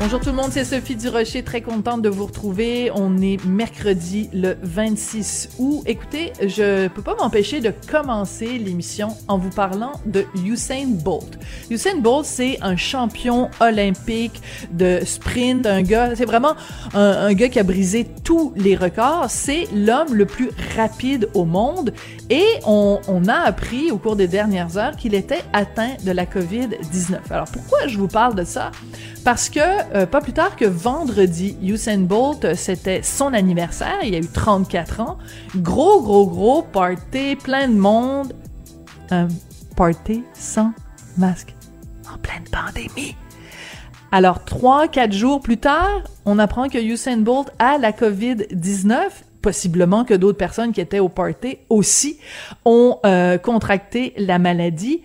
Bonjour tout le monde, c'est Sophie Durocher, très contente de vous retrouver. On est mercredi le 26 août. Écoutez, je peux pas m'empêcher de commencer l'émission en vous parlant de Usain Bolt. Usain Bolt, c'est un champion olympique de sprint, un gars, c'est vraiment un, gars qui a brisé tous les records. C'est l'homme le plus rapide au monde et on, on a appris au cours des dernières heures qu'il était atteint de la COVID-19. Alors pourquoi je vous parle de ça? Parce que euh, pas plus tard que vendredi, Usain Bolt, euh, c'était son anniversaire, il a eu 34 ans. Gros, gros, gros party, plein de monde. Un party sans masque, en pleine pandémie. Alors, trois, quatre jours plus tard, on apprend que Usain Bolt a la COVID-19 possiblement que d'autres personnes qui étaient au party aussi ont euh, contracté la maladie.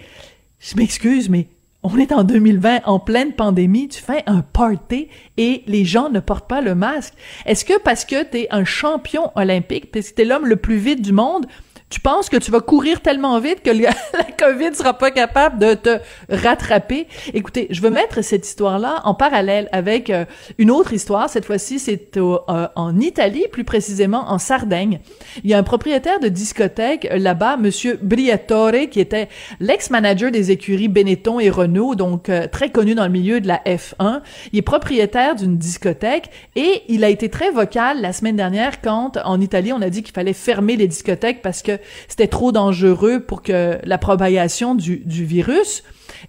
Je m'excuse, mais on est en 2020, en pleine pandémie, tu fais un party et les gens ne portent pas le masque. Est-ce que parce que tu un champion olympique, parce que tu l'homme le plus vite du monde, tu penses que tu vas courir tellement vite que la COVID sera pas capable de te rattraper? Écoutez, je veux mettre cette histoire-là en parallèle avec euh, une autre histoire. Cette fois-ci, c'est euh, en Italie, plus précisément en Sardaigne. Il y a un propriétaire de discothèque euh, là-bas, Monsieur Briatore, qui était l'ex-manager des écuries Benetton et Renault, donc très connu dans le milieu de la F1. Il est propriétaire d'une discothèque et il a été très vocal la semaine dernière quand en Italie on a dit qu'il fallait fermer les discothèques parce que c'était trop dangereux pour que la propagation du, virus.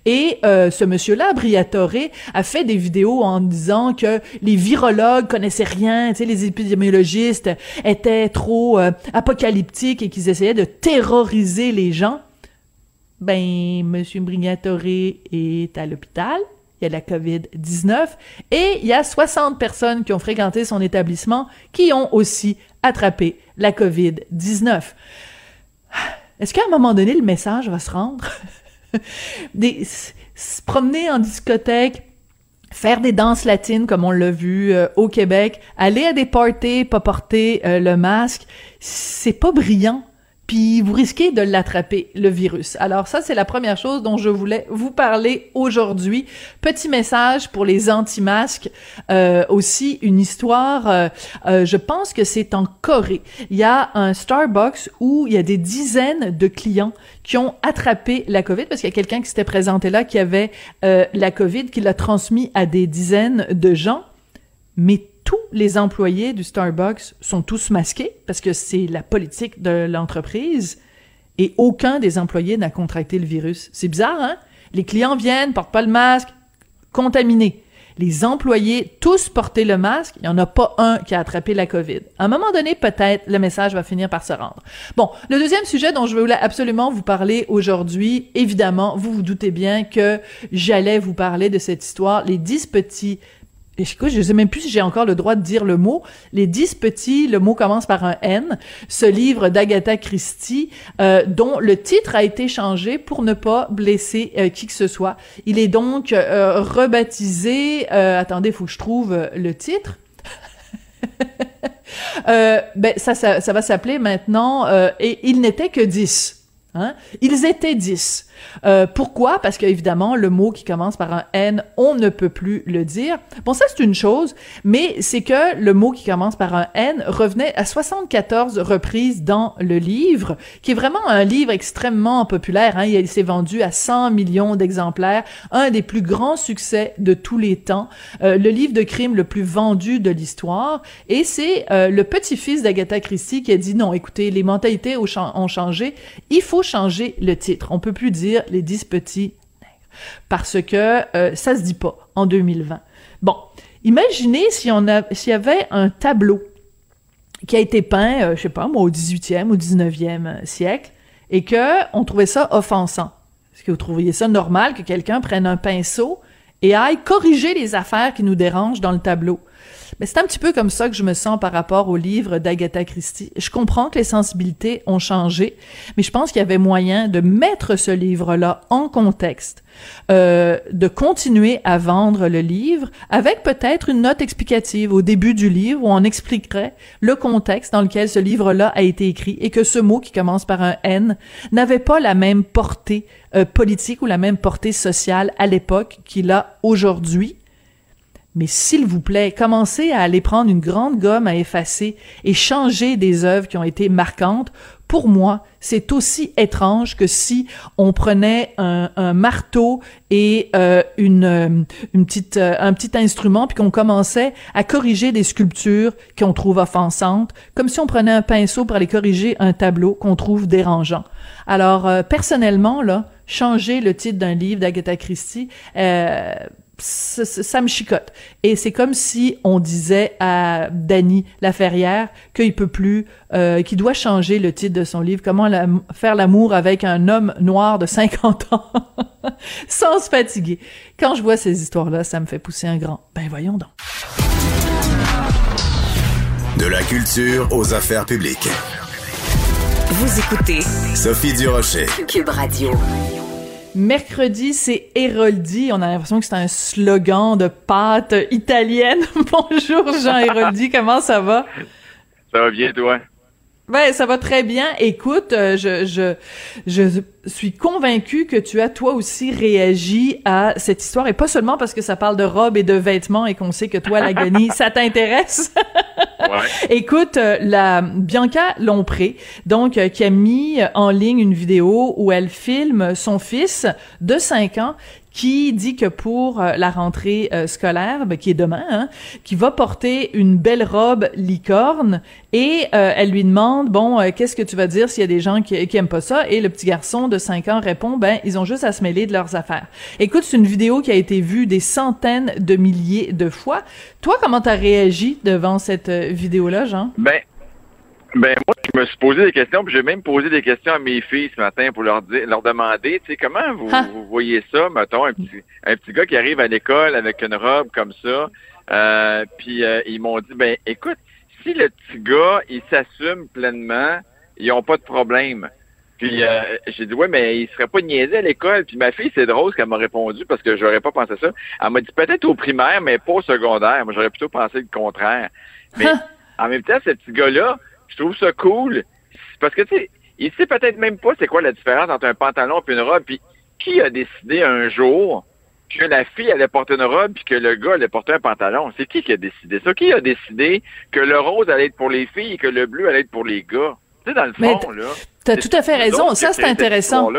Et euh, ce monsieur-là, Briatore, a fait des vidéos en disant que les virologues connaissaient rien, tu sais, les épidémiologistes étaient trop euh, apocalyptiques et qu'ils essayaient de terroriser les gens. Ben, monsieur Briatore est à l'hôpital. Il y a la COVID-19 et il y a 60 personnes qui ont fréquenté son établissement qui ont aussi attrapé la COVID-19. Est-ce qu'à un moment donné, le message va se rendre? des, se promener en discothèque, faire des danses latines comme on l'a vu euh, au Québec, aller à des parties, pas porter euh, le masque, c'est pas brillant puis vous risquez de l'attraper, le virus. Alors ça, c'est la première chose dont je voulais vous parler aujourd'hui. Petit message pour les anti-masques, euh, aussi une histoire, euh, euh, je pense que c'est en Corée. Il y a un Starbucks où il y a des dizaines de clients qui ont attrapé la COVID, parce qu'il y a quelqu'un qui s'était présenté là qui avait la COVID, qui l'a transmis à des dizaines de gens. Mais tous les employés du Starbucks sont tous masqués parce que c'est la politique de l'entreprise et aucun des employés n'a contracté le virus. C'est bizarre, hein? Les clients viennent, portent pas le masque, contaminés. Les employés, tous portaient le masque, il n'y en a pas un qui a attrapé la COVID. À un moment donné, peut-être, le message va finir par se rendre. Bon, le deuxième sujet dont je voulais absolument vous parler aujourd'hui, évidemment, vous vous doutez bien que j'allais vous parler de cette histoire, les dix petits écoute, je sais même plus si j'ai encore le droit de dire le mot. Les dix petits, le mot commence par un N. Ce livre d'Agatha Christie, euh, dont le titre a été changé pour ne pas blesser euh, qui que ce soit. Il est donc euh, rebaptisé. attendez, faut que je trouve le titre. ben ça, ça, ça va s'appeler maintenant. et il n'était que dix. Hein? Ils étaient dix. Euh, pourquoi? Parce qu'évidemment, le mot qui commence par un N, on ne peut plus le dire. Bon, ça, c'est une chose, mais c'est que le mot qui commence par un N revenait à 74 reprises dans le livre, qui est vraiment un livre extrêmement populaire. Hein? Il s'est vendu à 100 millions d'exemplaires, un des plus grands succès de tous les temps, euh, le livre de crime le plus vendu de l'histoire, et c'est euh, le petit-fils d'Agatha Christie qui a dit, non, écoutez, les mentalités ont changé, il faut changer le titre. On peut plus dire les dix petits nègres. parce que euh, ça se dit pas en 2020. Bon, imaginez si on s'il y avait un tableau qui a été peint, euh, je sais pas moi, au 18e ou 19e siècle, et que on trouvait ça offensant. Est-ce que vous trouviez ça normal que quelqu'un prenne un pinceau et aille corriger les affaires qui nous dérangent dans le tableau? Mais c'est un petit peu comme ça que je me sens par rapport au livre d'Agatha Christie. Je comprends que les sensibilités ont changé, mais je pense qu'il y avait moyen de mettre ce livre-là en contexte, euh, de continuer à vendre le livre avec peut-être une note explicative au début du livre où on expliquerait le contexte dans lequel ce livre-là a été écrit et que ce mot qui commence par un N n'avait pas la même portée euh, politique ou la même portée sociale à l'époque qu'il a aujourd'hui mais s'il vous plaît, commencez à aller prendre une grande gomme à effacer et changer des œuvres qui ont été marquantes. Pour moi, c'est aussi étrange que si on prenait un, marteau et euh, une, euh, une petite, euh, un petit instrument puis qu'on commençait à corriger des sculptures qu'on trouve offensantes, comme si on prenait un pinceau pour aller corriger un tableau qu'on trouve dérangeant. Alors, personnellement, là, changer le titre d'un livre d'Agatha Christie, ça, me chicote. Et c'est comme si on disait à Danny Laferrière qu'il peut plus, euh, qu'il doit changer le titre de son livre, Comment faire l'amour avec un homme noir de 50 ans sans se fatiguer. Quand je vois ces histoires-là, ça me fait pousser un grand. Ben voyons donc. De la culture aux affaires publiques. Vous écoutez Sophie Durocher. Cube Radio. Mercredi, c'est Héroldi. On a l'impression que c'est un slogan de pâte italienne. Bonjour Jean Héroldi, comment ça va? Ça va bien, toi? Ben, ça va très bien. Écoute, euh, je, je, je suis convaincue que tu as toi aussi réagi à cette histoire et pas seulement parce que ça parle de robes et de vêtements et qu'on sait que toi, l'agonie, ça t'intéresse. ouais. Écoute, euh, la Bianca Lompré, donc, euh, qui a mis en ligne une vidéo où elle filme son fils de 5 ans qui dit que pour euh, la rentrée euh, scolaire, ben, qui est demain, hein, qui va porter une belle robe licorne et euh, elle lui demande bon qu'est-ce que tu vas dire s'il y a des gens qui, aiment pas ça et le petit garçon de 5 ans répond ben ils ont juste à se mêler de leurs affaires. Écoute, c'est une vidéo qui a été vue des centaines de milliers de fois. Toi, comment t'as réagi devant cette vidéo là, Jean? Ben ben moi, je me suis posé des questions, puis j'ai même posé des questions à mes filles ce matin pour leur dire, leur demander, tu sais, comment vous, vous, voyez ça, mettons, un petit, un petit gars qui arrive à l'école avec une robe comme ça, euh, puis euh, ils m'ont dit, ben écoute, si le petit gars, il s'assume pleinement, ils ont pas de problème. Puis euh, j'ai dit, ouais, mais il serait pas niaisé à l'école. Puis ma fille, c'est drôle ce qu'elle m'a répondu parce que j'aurais pas pensé ça. Elle m'a dit peut-être au primaire, mais pas au secondaire. Moi, j'aurais plutôt pensé le contraire. Mais en même temps, ce petit gars-là, je trouve ça cool. Parce que, tu sais, il sait peut-être même pas c'est quoi la différence entre un pantalon et une robe. Puis, qui a décidé un jour que la fille allait porter une robe puis que le gars allait porter un pantalon? C'est qui qui a décidé ça? Qui a décidé que le rose allait être pour les filles et que le bleu allait être pour les gars? Tu sais, dans le fond, là. T'as tout à fait raison. Ça, c'est intéressant.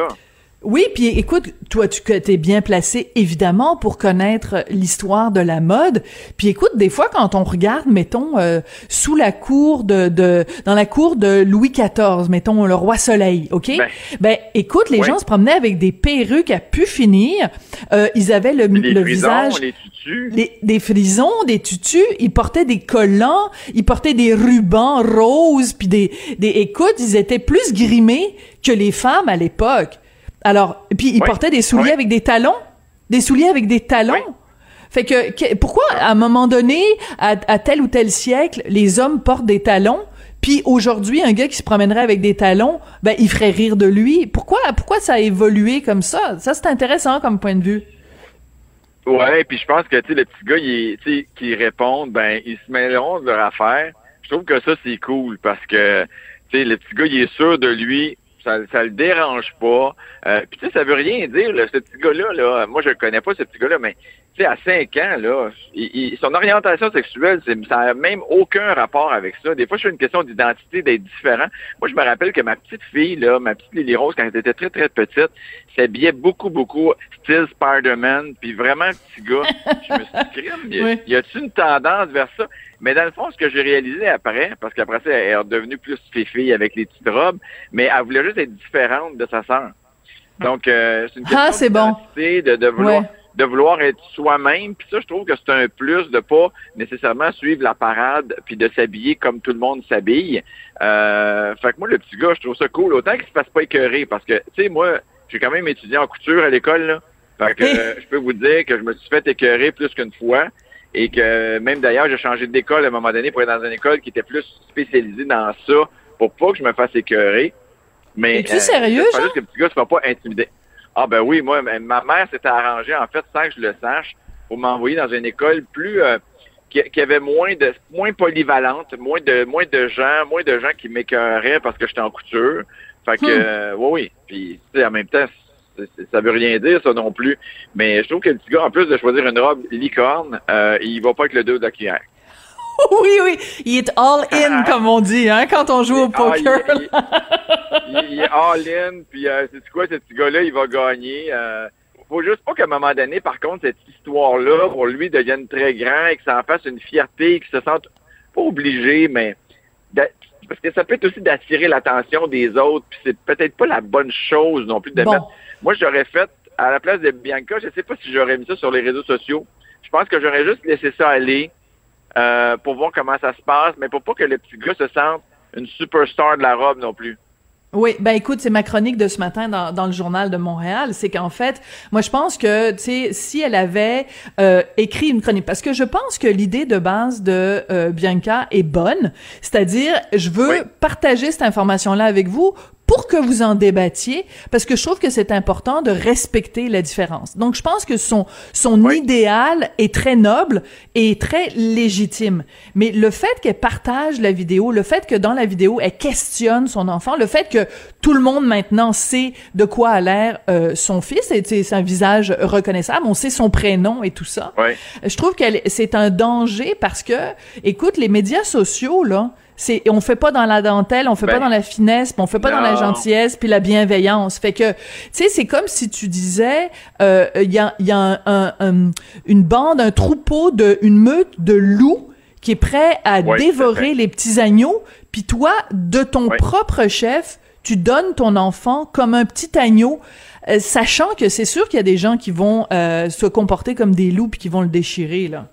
Oui, puis écoute, toi, tu es bien placé évidemment pour connaître l'histoire de la mode. Puis écoute, des fois, quand on regarde, mettons, euh, sous la cour de, de, dans la cour de Louis XIV, mettons le roi Soleil, ok? Ben, ben écoute, les gens se promenaient avec des perruques à pu finir. Euh, ils avaient le, le visage, les tutus. Les, des frisons, des tutus. Ils portaient des collants, ils portaient des rubans roses, puis des, des, écoute, ils étaient plus grimés que les femmes à l'époque. Alors, puis il portait des souliers avec des talons, des souliers avec des talons. Fait que, pourquoi à un moment donné, à, tel ou tel siècle, les hommes portent des talons, puis aujourd'hui, un gars qui se promènerait avec des talons, ben il ferait rire de lui? Pourquoi, pourquoi ça a évolué comme ça? Ça c'est intéressant comme point de vue. Ouais, puis je pense que tu le petit gars, il qui répond, ben ils se mêleront de leur affaire. Je trouve que ça c'est cool parce que tu sais le petit gars, il est sûr de lui, ça, ça le dérange pas. Euh, puis tu sais, ça veut rien dire, là, ce petit gars-là, là, moi je connais pas ce petit gars-là, mais tu sais, à 5 ans, là, son orientation sexuelle, ça n'a même aucun rapport avec ça. Des fois, c'est une question d'identité, d'être différent. Moi, je me rappelle que ma petite fille, là, ma petite Lily Rose, quand elle était très, très petite, s'habillait beaucoup, beaucoup style Spider-Man, puis vraiment petit gars. Je me suis dit, y, y a-t-il une tendance vers ça? Mais dans le fond, ce que j'ai réalisé après, parce qu'après ça, elle est devenue plus fille avec les petites robes, mais elle voulait juste être différente de sa sœur. Donc, euh, c'est une question Ah, c'est bon. d'identité, de, de vouloir, Ouais. de vouloir être soi-même. Puis ça, je trouve que c'est un plus de pas nécessairement suivre la parade puis de s'habiller comme tout le monde s'habille. Euh, fait que moi, le petit gars, je trouve ça cool. Autant qu'il se fasse pas écœurer parce que, tu sais, moi, j'ai quand même étudié en couture à l'école, là. Fait que euh, je peux vous dire que je me suis fait écœurer plus qu'une fois. Et que même d'ailleurs, j'ai changé d'école à un moment donné pour être dans une école qui était plus spécialisée dans ça pour pas que je me fasse écœurer. Mais Es-tu sérieux, c'est Jean? juste que le petit gars ne sera pas intimidé. Ah ben oui, moi, ma mère s'était arrangée, en fait, sans que je le sache, pour m'envoyer dans une école plus euh, qui, qui avait moins de moins polyvalente, moins de moins de gens, moins de gens qui m'écœuraient parce que j'étais en couture. Fait que Hmm. euh, oui, oui. Puis tu sais, en même temps, ça veut rien dire ça non plus. Mais je trouve que le petit gars, en plus de choisir une robe licorne, euh, il va pas avec le dos de la cuillère. oui, oui, il est all in, comme on dit, hein, quand on joue au Ah, il- poker. il, est all-in, puis euh, c'est quoi, ce petit gars-là, il va gagner. Euh, faut juste pas qu'à un moment donné, par contre, cette histoire-là, pour lui, devienne très grand et que ça en fasse une fierté, qu'il se sente pas obligé, mais parce que ça peut être aussi d'attirer l'attention des autres, puis c'est peut-être pas la bonne chose non plus de Bon. mettre. Moi, j'aurais fait, à la place de Bianca, je sais pas si j'aurais mis ça sur les réseaux sociaux. Je pense que j'aurais juste laissé ça aller euh, pour voir comment ça se passe, mais pour pas que le petit gars se sente une superstar de la robe non plus. Oui, ben écoute, c'est ma chronique de ce matin dans, dans le journal de Montréal. C'est qu'en fait, moi je pense que, tu sais, si elle avait euh, écrit une chronique, parce que je pense que l'idée de base de euh, Bianca est bonne, c'est-à-dire, je veux Oui. partager cette information-là avec vous pour que vous en débattiez, parce que je trouve que c'est important de respecter la différence. Donc, je pense que son son Oui. idéal est très noble et très légitime. Mais le fait qu'elle partage la vidéo, le fait que dans la vidéo, elle questionne son enfant, le fait que tout le monde maintenant sait de quoi a l'air euh, son fils, et c'est un visage reconnaissable, on sait son prénom et tout ça. Ouais. Je trouve que c'est un danger parce que, écoute, les médias sociaux, là, c'est, on fait pas dans la dentelle, on fait Ben, pas dans la finesse, puis on fait pas dans la gentillesse, puis la bienveillance. Fait que, tu sais, c'est comme si tu disais, euh, il y a, il y a un, un- un- une bande, un troupeau de, une meute de loups qui est prêt à Ouais, dévorer les petits agneaux, puis toi, de ton Ouais. propre chef, tu donnes ton enfant comme un petit agneau, euh, sachant que c'est sûr qu'il y a des gens qui vont euh, se comporter comme des loups puis qui vont le déchirer là.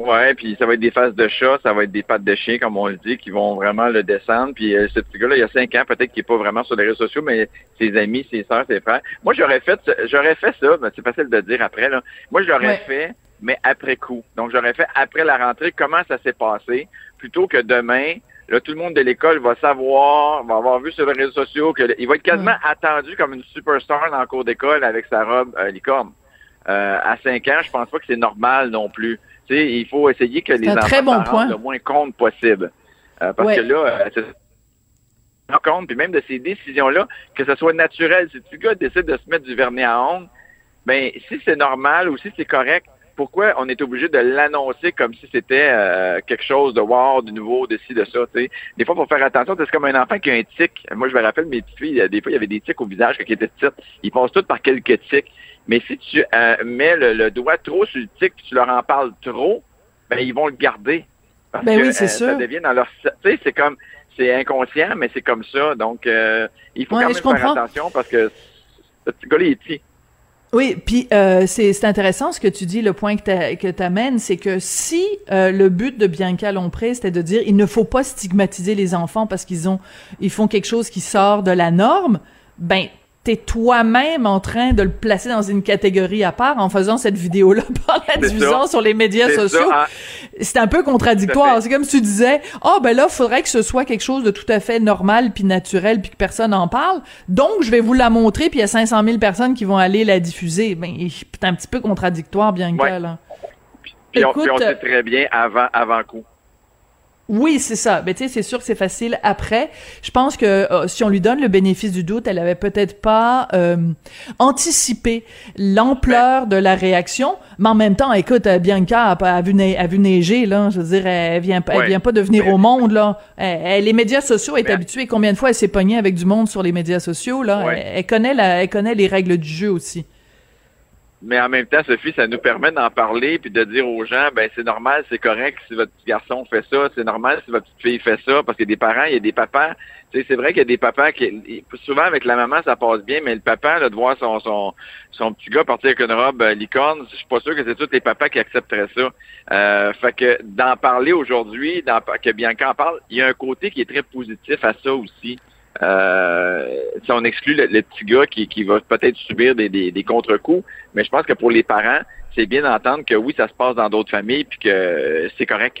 Ouais, puis ça va être des faces de chat, ça va être des pattes de chien, comme on le dit, qui vont vraiment le descendre. Puis euh, ce petit gars-là, il y a cinq ans, peut-être qu'il est pas vraiment sur les réseaux sociaux, mais ses amis, ses sœurs, ses frères. Moi, j'aurais fait, j'aurais fait ça, mais c'est facile de dire après. Là. Moi, je l'aurais Ouais. fait, mais après coup. Donc, j'aurais fait après la rentrée comment ça s'est passé, plutôt que demain. Là, tout le monde de l'école va savoir, va avoir vu sur les réseaux sociaux que il va être quasiment attendu comme une superstar dans le cours d'école avec sa robe euh, licorne. Euh, à 5 ans, je pense pas que c'est normal non plus. Tu il faut essayer que les enfants très bon s'en point. rendent le moins compte possible. Euh, parce Ouais. que là, euh, compte, puis même de ces décisions-là, que ce soit naturel. Si le gars décide de se mettre du vernis à ongles, ben si c'est normal ou si c'est correct, pourquoi on est obligé de l'annoncer comme si c'était euh, quelque chose de wow, de nouveau, de ci, de ça, tu sais. Des fois, il faut faire attention, c'est comme un enfant qui a un tic. Moi, je me rappelle mes petites filles, des fois, il y avait des tics au visage quand ils étaient petites. Ils passent toutes par quelques tics. Mais si tu euh, mets le, le doigt trop sur le tic, tu leur en parles trop, ben ils vont le garder. Parce Ben que oui, c'est euh, sûr. ça devient dans leur... Tu sais, c'est comme... C'est inconscient, mais c'est comme ça. Donc, euh, il faut Ouais, quand même faire comprends. attention parce que ce petit gars-là, est petit. Oui, puis euh, c'est c'est intéressant ce que tu dis, le point que que t'amènes, c'est que si euh, le but de Bianca Lompré, c'était de dire il ne faut pas stigmatiser les enfants parce qu'ils ont ils font quelque chose qui sort de la norme, ben t'es toi-même en train de le placer dans une catégorie à part en faisant cette vidéo-là, par la ça. sur les médias sociaux. hein. C'est un peu contradictoire. C'est comme si tu disais, oh ben là, faudrait que ce soit quelque chose de tout à fait normal puis naturel puis que personne en parle. Donc je vais vous la montrer puis il y a 500 000 personnes qui vont aller la diffuser. Ben c'est un petit peu contradictoire, bien que Ouais. là. Puis, on, Écoute, puis on sait très bien avant, avant coup. Oui, c'est ça. Mais tu sais, c'est sûr que c'est facile après. Je pense que euh, si on lui donne le bénéfice du doute, elle avait peut-être pas euh, anticipé l'ampleur de la réaction. Mais en même temps, écoute, euh, Bianca a, vu, ne- a vu neiger là. Je veux dire, elle vient, pas- elle Ouais. vient pas de venir au monde là. Elle- elle- les médias sociaux elle est habituée. Combien de fois elle s'est pognée avec du monde sur les médias sociaux là? Ouais. elle, elle connaît la, elle connaît les règles du jeu aussi. Mais en même temps, Sophie, ça nous permet d'en parler puis de dire aux gens, ben c'est normal, c'est correct si votre petit garçon fait ça, c'est normal si votre petite fille fait ça, parce qu'il y a des parents, il y a des papas. Tu sais, c'est vrai qu'il y a des papas qui, souvent avec la maman, ça passe bien, mais le papa, là, de voir son, son, son petit gars partir avec une robe euh, licorne, je suis pas sûr que c'est tous les papas qui accepteraient ça. Euh, fait que d'en parler aujourd'hui, que Bianca en parle, il y a un côté qui est très positif à ça aussi. Euh, si on exclut le, petit gars qui, qui va peut-être subir des, des, des contre-coups, mais je pense que pour les parents, c'est bien d'entendre que oui, ça se passe dans d'autres familles puis que c'est correct.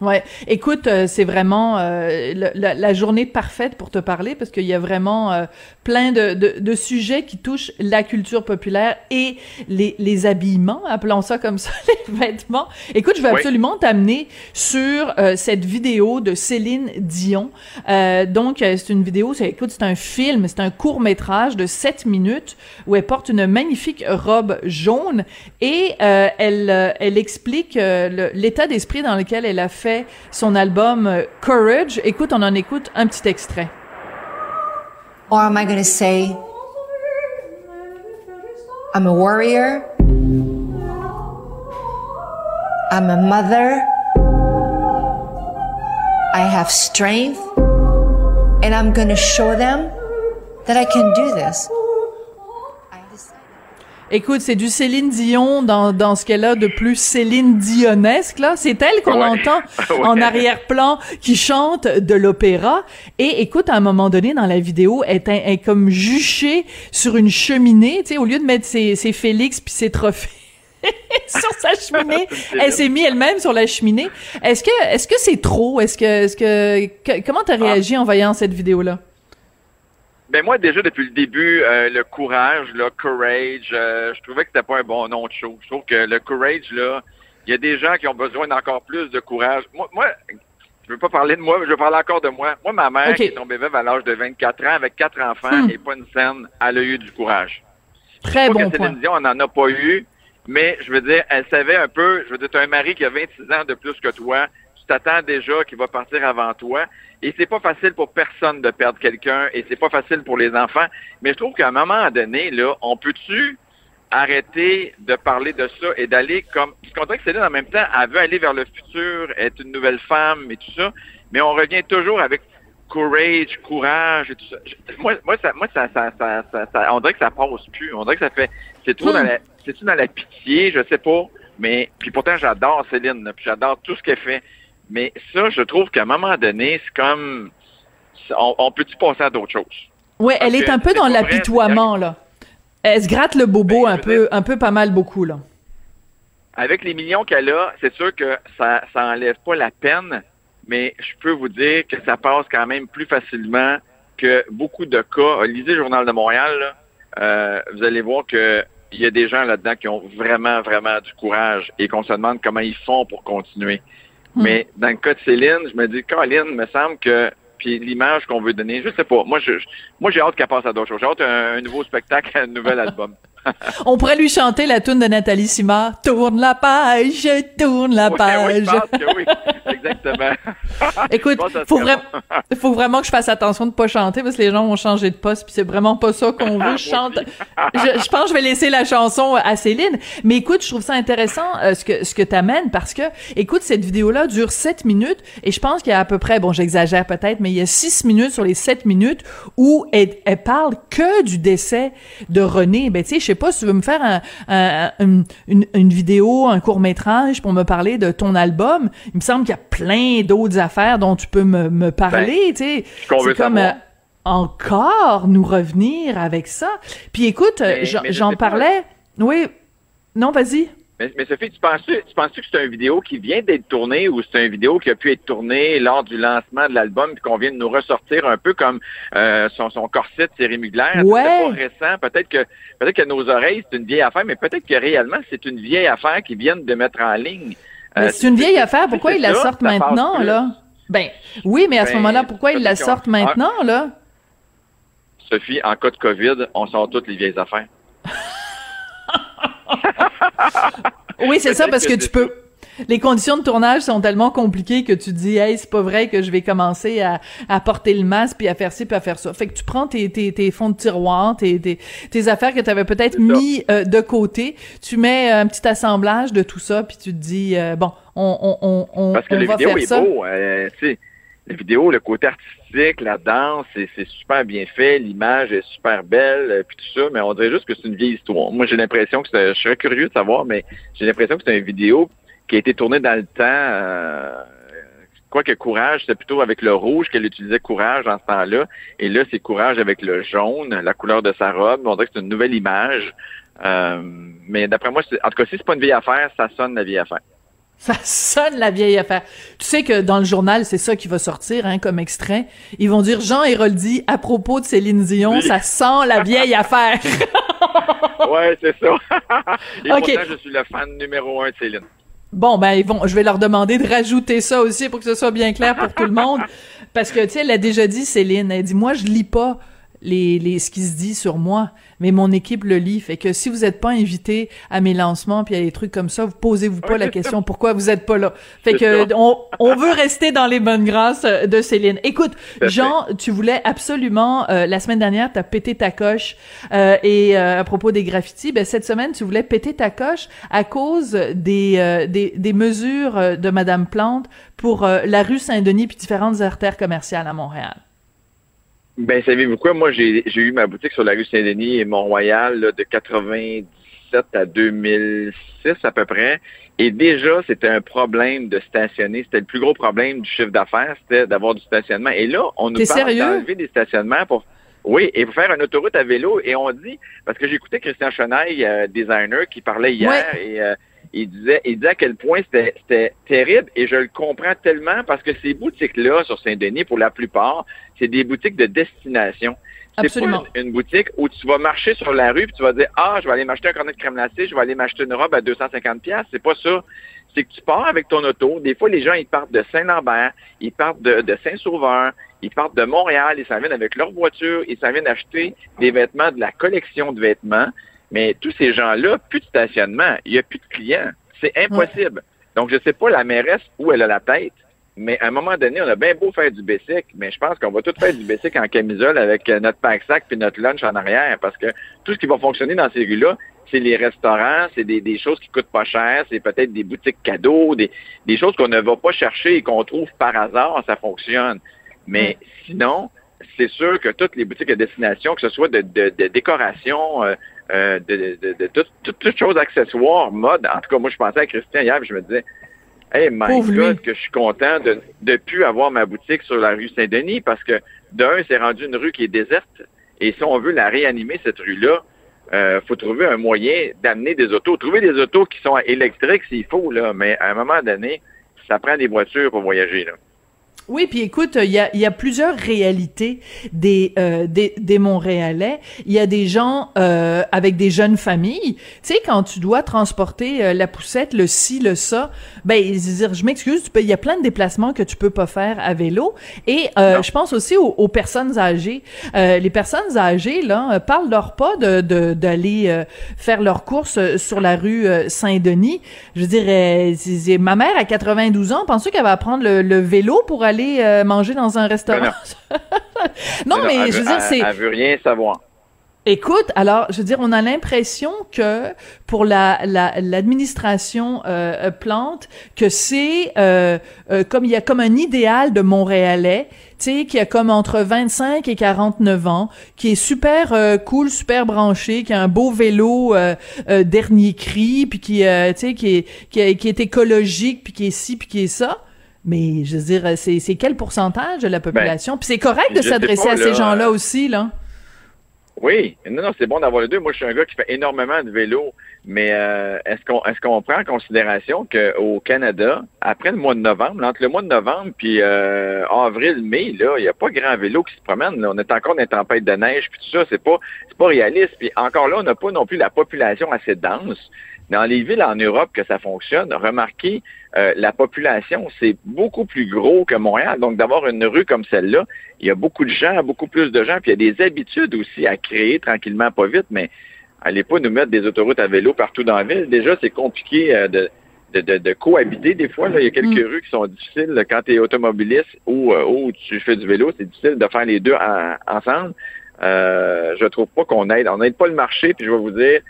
Ouais, écoute, euh, c'est vraiment euh, la, la, journée parfaite pour te parler parce qu'il y a vraiment euh, plein de, de, de, sujets qui touchent la culture populaire et les, les habillements, appelons ça comme ça, les vêtements. Écoute, je veux absolument t'amener sur cette vidéo de Céline Dion. donc, c'est une vidéo, c'est, écoute, c'est un film, c'est un court métrage de 7 minutes où elle porte une magnifique robe jaune et elle, elle explique l'état d'esprit dans lequel elle a fait son album euh, Courage. Écoute, on en écoute un petit extrait. Or am I going to say, I'm a warrior, I'm a mother, I have strength, and I'm going to show them that I can do this. Écoute, c'est du Céline Dion dans, dans ce qu'elle a de plus Céline Dionesque, là. C'est elle qu'on entend en arrière-plan qui chante de l'opéra. Et écoute, à un moment donné, dans la vidéo, elle est, comme juchée sur une cheminée, tu sais, au lieu de mettre ses, ses Félix puis ses trophées sur sa cheminée. elle s'est mise elle-même sur la cheminée. Est-ce que est-ce que c'est trop? Est-ce que est-ce que, comment t'as ah. réagi en voyant cette vidéo là ben moi déjà depuis le début, euh, le courage, le courage, euh, je trouvais que c'était pas un bon nom de show. Je trouve que le courage là, il y a des gens qui ont besoin d'encore plus de courage. Moi, moi, je veux pas parler de moi, je veux parler encore de moi. Moi, ma mère qui est tombée veuve à l'âge de 24 ans avec quatre enfants hmm. et pas une scène, elle a eu du courage. Très bon que point. Dion, on n'en a pas eu, mais je veux dire, elle savait un peu. Je veux dire, tu as un mari qui a 26 ans de plus que toi t'attends déjà qu'il va partir avant toi. Et c'est pas facile pour personne de perdre quelqu'un et c'est pas facile pour les enfants. Mais je trouve qu'à un moment donné, là, on peut-tu arrêter de parler de ça et d'aller comme. Qu'on dirait que Céline, en même temps, elle veut aller vers le futur, être une nouvelle femme et tout ça. Mais on revient toujours avec courage, courage et tout ça. Moi, moi, ça, moi ça, ça, ça, on dirait que ça passe plus. On dirait que ça fait. C'est trop dans la. C'est-tu dans la pitié, je sais pas. Mais puis pourtant j'adore Céline, puis j'adore tout ce qu'elle fait. Mais ça, je trouve qu'à un moment donné, c'est comme on, peut-tu passer à d'autres choses? Oui, elle est un peu dans l'apitoiement, là. Elle se gratte le bobo ben, un peu, un peu pas mal beaucoup, là. Avec les millions qu'elle a, c'est sûr que ça, ça enlève pas la peine, mais je peux vous dire que ça passe quand même plus facilement que beaucoup de cas. Lisez le Journal de Montréal, là, euh, vous allez voir que il y a des gens là-dedans qui ont vraiment, vraiment du courage et qu'on se demande comment ils font pour continuer. Hmm. Mais dans le cas de Céline, je me dis, Caroline, me semble que puis l'image qu'on veut donner, je sais pas. Moi, je, moi, j'ai hâte qu'elle passe à d'autres choses. J'ai hâte un, un nouveau spectacle, un nouvel album. On pourrait lui chanter la tune de Nathalie Simard. Tourne la page, tourne la page. Oui, exactement. Écoute, faut, faut vraiment que je fasse attention de pas chanter parce que les gens vont changer de poste puis c'est vraiment pas ça qu'on veut. Je chante. Je, pense que je vais laisser la chanson à Céline. Mais écoute, je trouve ça intéressant euh, ce que ce que t'amènes parce que écoute cette vidéo là dure 7 minutes et je pense qu'il y a à peu près bon j'exagère peut-être mais il y a 6 minutes sur les 7 minutes où elle, elle parle que du décès de René. Ben tu sais je sais pas si tu veux me faire une, une, vidéo, un court métrage pour me parler de ton album. Il me semble qu'il y a plein d'autres affaires dont tu peux me, me parler. Ben, tu sais, c'est comme euh, encore nous revenir avec ça. Puis écoute, j'en parlais. Oui, non, vas-y. Mais, mais, Sophie, tu penses, tu penses que c'est une vidéo qui vient d'être tournée ou c'est une vidéo qui a pu être tournée lors du lancement de l'album puis qu'on vient de nous ressortir un peu comme euh, son, son corset de série Mugler? Ouais. C'est pas récent? Peut-être que peut-être que nos oreilles, c'est une vieille affaire, mais peut-être que réellement, c'est une vieille affaire qu'ils viennent de mettre en ligne. Euh, c'est une vieille affaire. Pourquoi ils la sortent maintenant, là? Ben, oui, mais à ce ben, moment-là, pourquoi ils la sortent maintenant, là? Sophie, en cas de COVID, on sort toutes les vieilles affaires. oui, c'est ça, parce que, tu peux. Les conditions de tournage sont tellement compliquées que tu dis hey c'est pas vrai que je vais commencer à, à porter le masque puis à faire ci puis à faire ça. Fait que tu prends tes, tes, tes fonds de tiroir tes, tes, tes affaires que tu avais peut-être mis euh, de côté. Tu mets un petit assemblage de tout ça puis tu te dis euh, bon on on on parce que on le va vidéo faire est ça. beau euh, tu sais la vidéo, le côté artistique, la danse, c'est c'est super bien fait, l'image est super belle, euh, puis tout ça, mais on dirait juste que c'est une vieille histoire. Moi, j'ai l'impression que c'est, je serais curieux de savoir, mais j'ai l'impression que c'est une vidéo qui a été tournée dans le temps. Euh, Quoique Courage, c'était plutôt avec le rouge qu'elle utilisait Courage dans ce temps-là. Et là, c'est Courage avec le jaune, la couleur de sa robe. On dirait que c'est une nouvelle image. Euh, mais d'après moi, c'est- en tout cas, si c'est pas une vieille affaire, ça sonne la vieille affaire. Ça sonne la vieille affaire. Tu sais que dans le journal, c'est ça qui va sortir hein, comme extrait. Ils vont dire Jean Héroldi à propos de Céline Dion, Oui. ça sent la vieille affaire. ouais, c'est ça. Et Ok. pourtant, je suis le fan numéro un de Céline. Bon, ben ils vont, je vais leur demander de rajouter ça aussi pour que ce soit bien clair pour tout le monde, parce que tu sais, elle a déjà dit Céline, elle dit moi je lis pas les, les ce qui se dit sur moi, mais mon équipe le lit, fait que si vous êtes pas invité à mes lancements puis à des trucs comme ça, vous posez-vous pas la question pourquoi vous êtes pas là? Fait que on, on veut rester dans les bonnes grâces euh, de Céline. Écoute, Jean, tu voulais absolument euh, la semaine dernière t'as pété ta coche euh, et euh, à propos des graffitis, ben cette semaine tu voulais péter ta coche à cause des euh, des, des mesures euh, de Madame Plante pour la rue Saint-Denis puis différentes artères commerciales à Montréal. Ben, savez-vous quoi? Moi, j'ai j'ai eu ma boutique sur la rue Saint-Denis et Mont-Royal de 97 à 2006 à peu près. Et déjà, c'était un problème de stationner. C'était le plus gros problème du chiffre d'affaires, c'était d'avoir du stationnement. Et là, on nous parle d'enlever des stationnements pour... Oui, et pour faire une autoroute à vélo. Et on dit, parce que j'ai écouté Christian Chenaille, euh, designer, qui parlait hier, et euh, il disait, il disait à quel point c'était terrible, et je le comprends tellement parce que ces boutiques-là sur Saint-Denis, pour la plupart, c'est des boutiques de destination. C'est pas une, une boutique où tu vas marcher sur la rue puis tu vas dire ah je vais aller m'acheter un cornet de crème glacée, je vais aller m'acheter une robe à 250 pièces. C'est pas ça. C'est que tu pars avec ton auto. Des fois les gens ils partent de Saint-Lambert, ils partent de, de Saint-Sauveur, ils partent de Montréal, ils s'en viennent avec leur voiture, ils s'en viennent acheter des vêtements de la collection de vêtements. Mais tous ces gens-là, plus de stationnement, il n'y a plus de clients. C'est impossible. Donc, je sais pas la mairesse où elle a la tête, mais à un moment donné, on a bien beau faire du basic, mais je pense qu'on va tout faire du basic en camisole avec euh, notre pack-sac puis notre lunch en arrière, parce que tout ce qui va fonctionner dans ces rues-là, c'est les restaurants, c'est des, des choses qui coûtent pas cher, c'est peut-être des boutiques cadeaux, des, des choses qu'on ne va pas chercher et qu'on trouve par hasard, ça fonctionne. Mais sinon, c'est sûr que toutes les boutiques à destination, que ce soit de, de, de décoration, euh, euh, de, de, de, tout- tout- toutes choses accessoires, mode. En tout cas, moi, je pensais à Christian hier, puis je me disais, hey, my Pauvre lui. God, que je suis content de ne plus avoir ma boutique sur la rue Saint-Denis, parce que d'un, c'est rendu une rue qui est déserte, et si on veut la réanimer, cette rue-là, euh, faut trouver un moyen d'amener des autos. Trouver des autos qui sont électriques s'il faut, là, mais à un moment donné, ça prend des voitures pour voyager, là. Oui, puis écoute, il y a, y a plusieurs réalités des, euh, des, des Montréalais. Il y a des gens euh, avec des jeunes familles. Tu sais, quand tu dois transporter euh, la poussette, le ci, le ça, ben, je veux dire, je m'excuse, il y a plein de déplacements que tu peux pas faire à vélo. Et euh, je pense aussi aux, aux personnes âgées. Euh, les personnes âgées, là, euh, parlent-leur pas de de- d'aller euh, faire leurs courses sur la rue Saint-Denis. Je veux dire, c'est- c'est- ma mère à 92 ans, penses-tu qu'elle va prendre le, le vélo pour aller euh, manger dans un restaurant? non, mais je veux dire, c'est... Elle veut rien savoir. Écoute, alors, je veux dire, on a l'impression que pour la la- l'administration euh, euh, Plante, que c'est euh, euh, comme il y a comme un idéal de Montréalais, tu sais, qui a comme entre 25 et 49 ans, qui est super cool, super branché, qui a un beau vélo dernier cri, puis qui, tu sais, qui est, qui, est, qui est écologique, puis qui est ci, puis qui est ça. Mais je veux dire, c'est quel pourcentage de la population? Puis c'est correct de Ben, s'adresser à ces là, gens-là euh, aussi, là. Oui, non, non, c'est bon d'avoir les deux. Moi, je suis un gars qui fait énormément de vélo, mais euh, est-ce qu'on est-ce qu'on prend en considération qu'au Canada, après le mois de novembre, entre le mois de novembre puis euh, avril, mai, là, il n'y a pas grand vélo qui se promène. là. On est encore dans les tempêtes de neige puis tout ça, c'est pas c'est pas réaliste. Puis encore là, on n'a pas non plus la population assez dense. Dans les villes en Europe que ça fonctionne, remarquez, euh, la population, c'est beaucoup plus gros que Montréal. Donc, d'avoir une rue comme celle-là, il y a beaucoup de gens, beaucoup plus de gens, puis il y a des habitudes aussi à créer tranquillement, pas vite, mais allez pas nous mettre des autoroutes à vélo partout dans la ville. Déjà, c'est compliqué euh, de, de, de, de cohabiter des fois. Là. Il y a quelques Mm. rues qui sont difficiles quand tu es automobiliste ou, euh, ou tu fais du vélo, c'est difficile de faire les deux en- ensemble. Euh, je trouve pas qu'on aide. On n'aide pas le marché, puis je vais vous dire,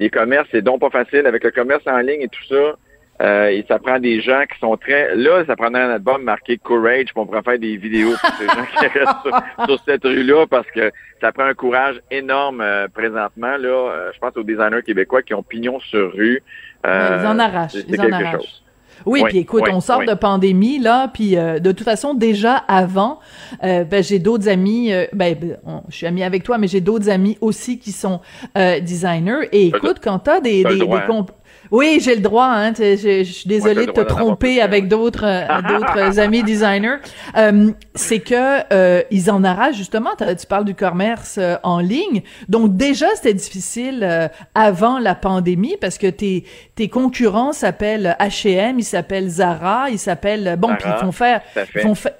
les commerces, c'est donc pas facile avec le commerce en ligne et tout ça. Euh, et ça prend des gens qui sont très... Là, ça prendrait un album marqué Courage, puis on pourrait faire des vidéos pour ces gens qui restent sur, sur cette rue-là, parce que ça prend un courage énorme euh, présentement. Là, Euh, je pense aux designers québécois qui ont pignon sur rue. Euh, ils en arrachent, c'est- ils en quelque arrachent. chose. Oui, Oui, puis écoute, oui, on sort oui. de pandémie là, puis euh, de toute façon déjà avant, euh, ben, j'ai d'autres amis, euh, ben, ben, on- je suis amie avec toi, mais j'ai d'autres amis aussi qui sont euh, designers. Et écoute, quand t'as des, droit, des hein. Oui, j'ai le droit. Hein, je, je suis désolée de te tromper avec d'autres euh, d'autres amis designers. Euh, c'est que euh, ils en arrachent justement. Tu parles du commerce euh, en ligne, donc déjà c'était difficile avant la pandémie parce que tes tes concurrents s'appellent H&M, ils s'appellent Zara, ils s'appellent bon, puis ils font faire ils font fa-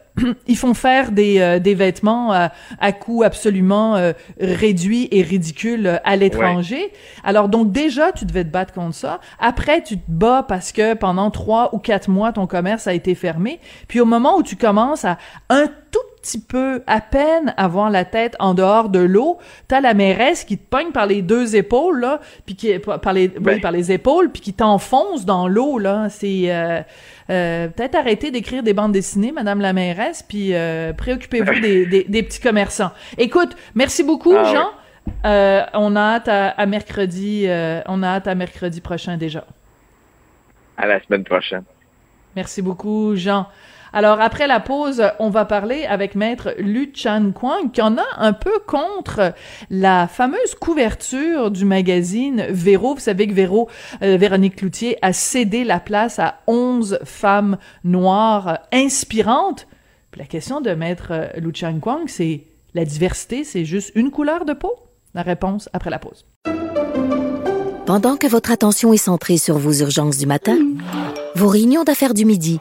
ils font faire des, euh, des vêtements à, à coût absolument euh, réduit et ridicule euh, à l'étranger. Alors donc déjà, tu devais te battre contre ça. Après, tu te bats parce que pendant trois ou quatre mois, ton commerce a été fermé. Puis au moment où tu commences à un tout petit peu, à peine avoir la tête en dehors de l'eau, t'as la mairesse qui te pogne par les deux épaules, là, puis qui par les, oui, par les épaules, puis qui t'enfonce dans l'eau, là. C'est euh, peut-être arrêter d'écrire des bandes dessinées, Madame la mairesse, puis euh, préoccupez-vous des, des, des petits commerçants. Écoute, merci beaucoup, Ah, Jean. Euh, on a hâte à, à mercredi, on a hâte à mercredi prochain déjà. À la semaine prochaine. Merci beaucoup, Jean. Alors, après la pause, on va parler avec Maître Lu Chan Kwang, qui en a un peu contre la fameuse couverture du magazine Véro. Vous savez que Véro, euh, Véronique Cloutier, a cédé la place à 11 femmes noires inspirantes. Puis la question de Maître euh, Lu Chan Kwang, c'est la diversité, c'est juste une couleur de peau? La réponse après la pause. Pendant que votre attention est centrée sur vos urgences du matin, vos réunions d'affaires du midi,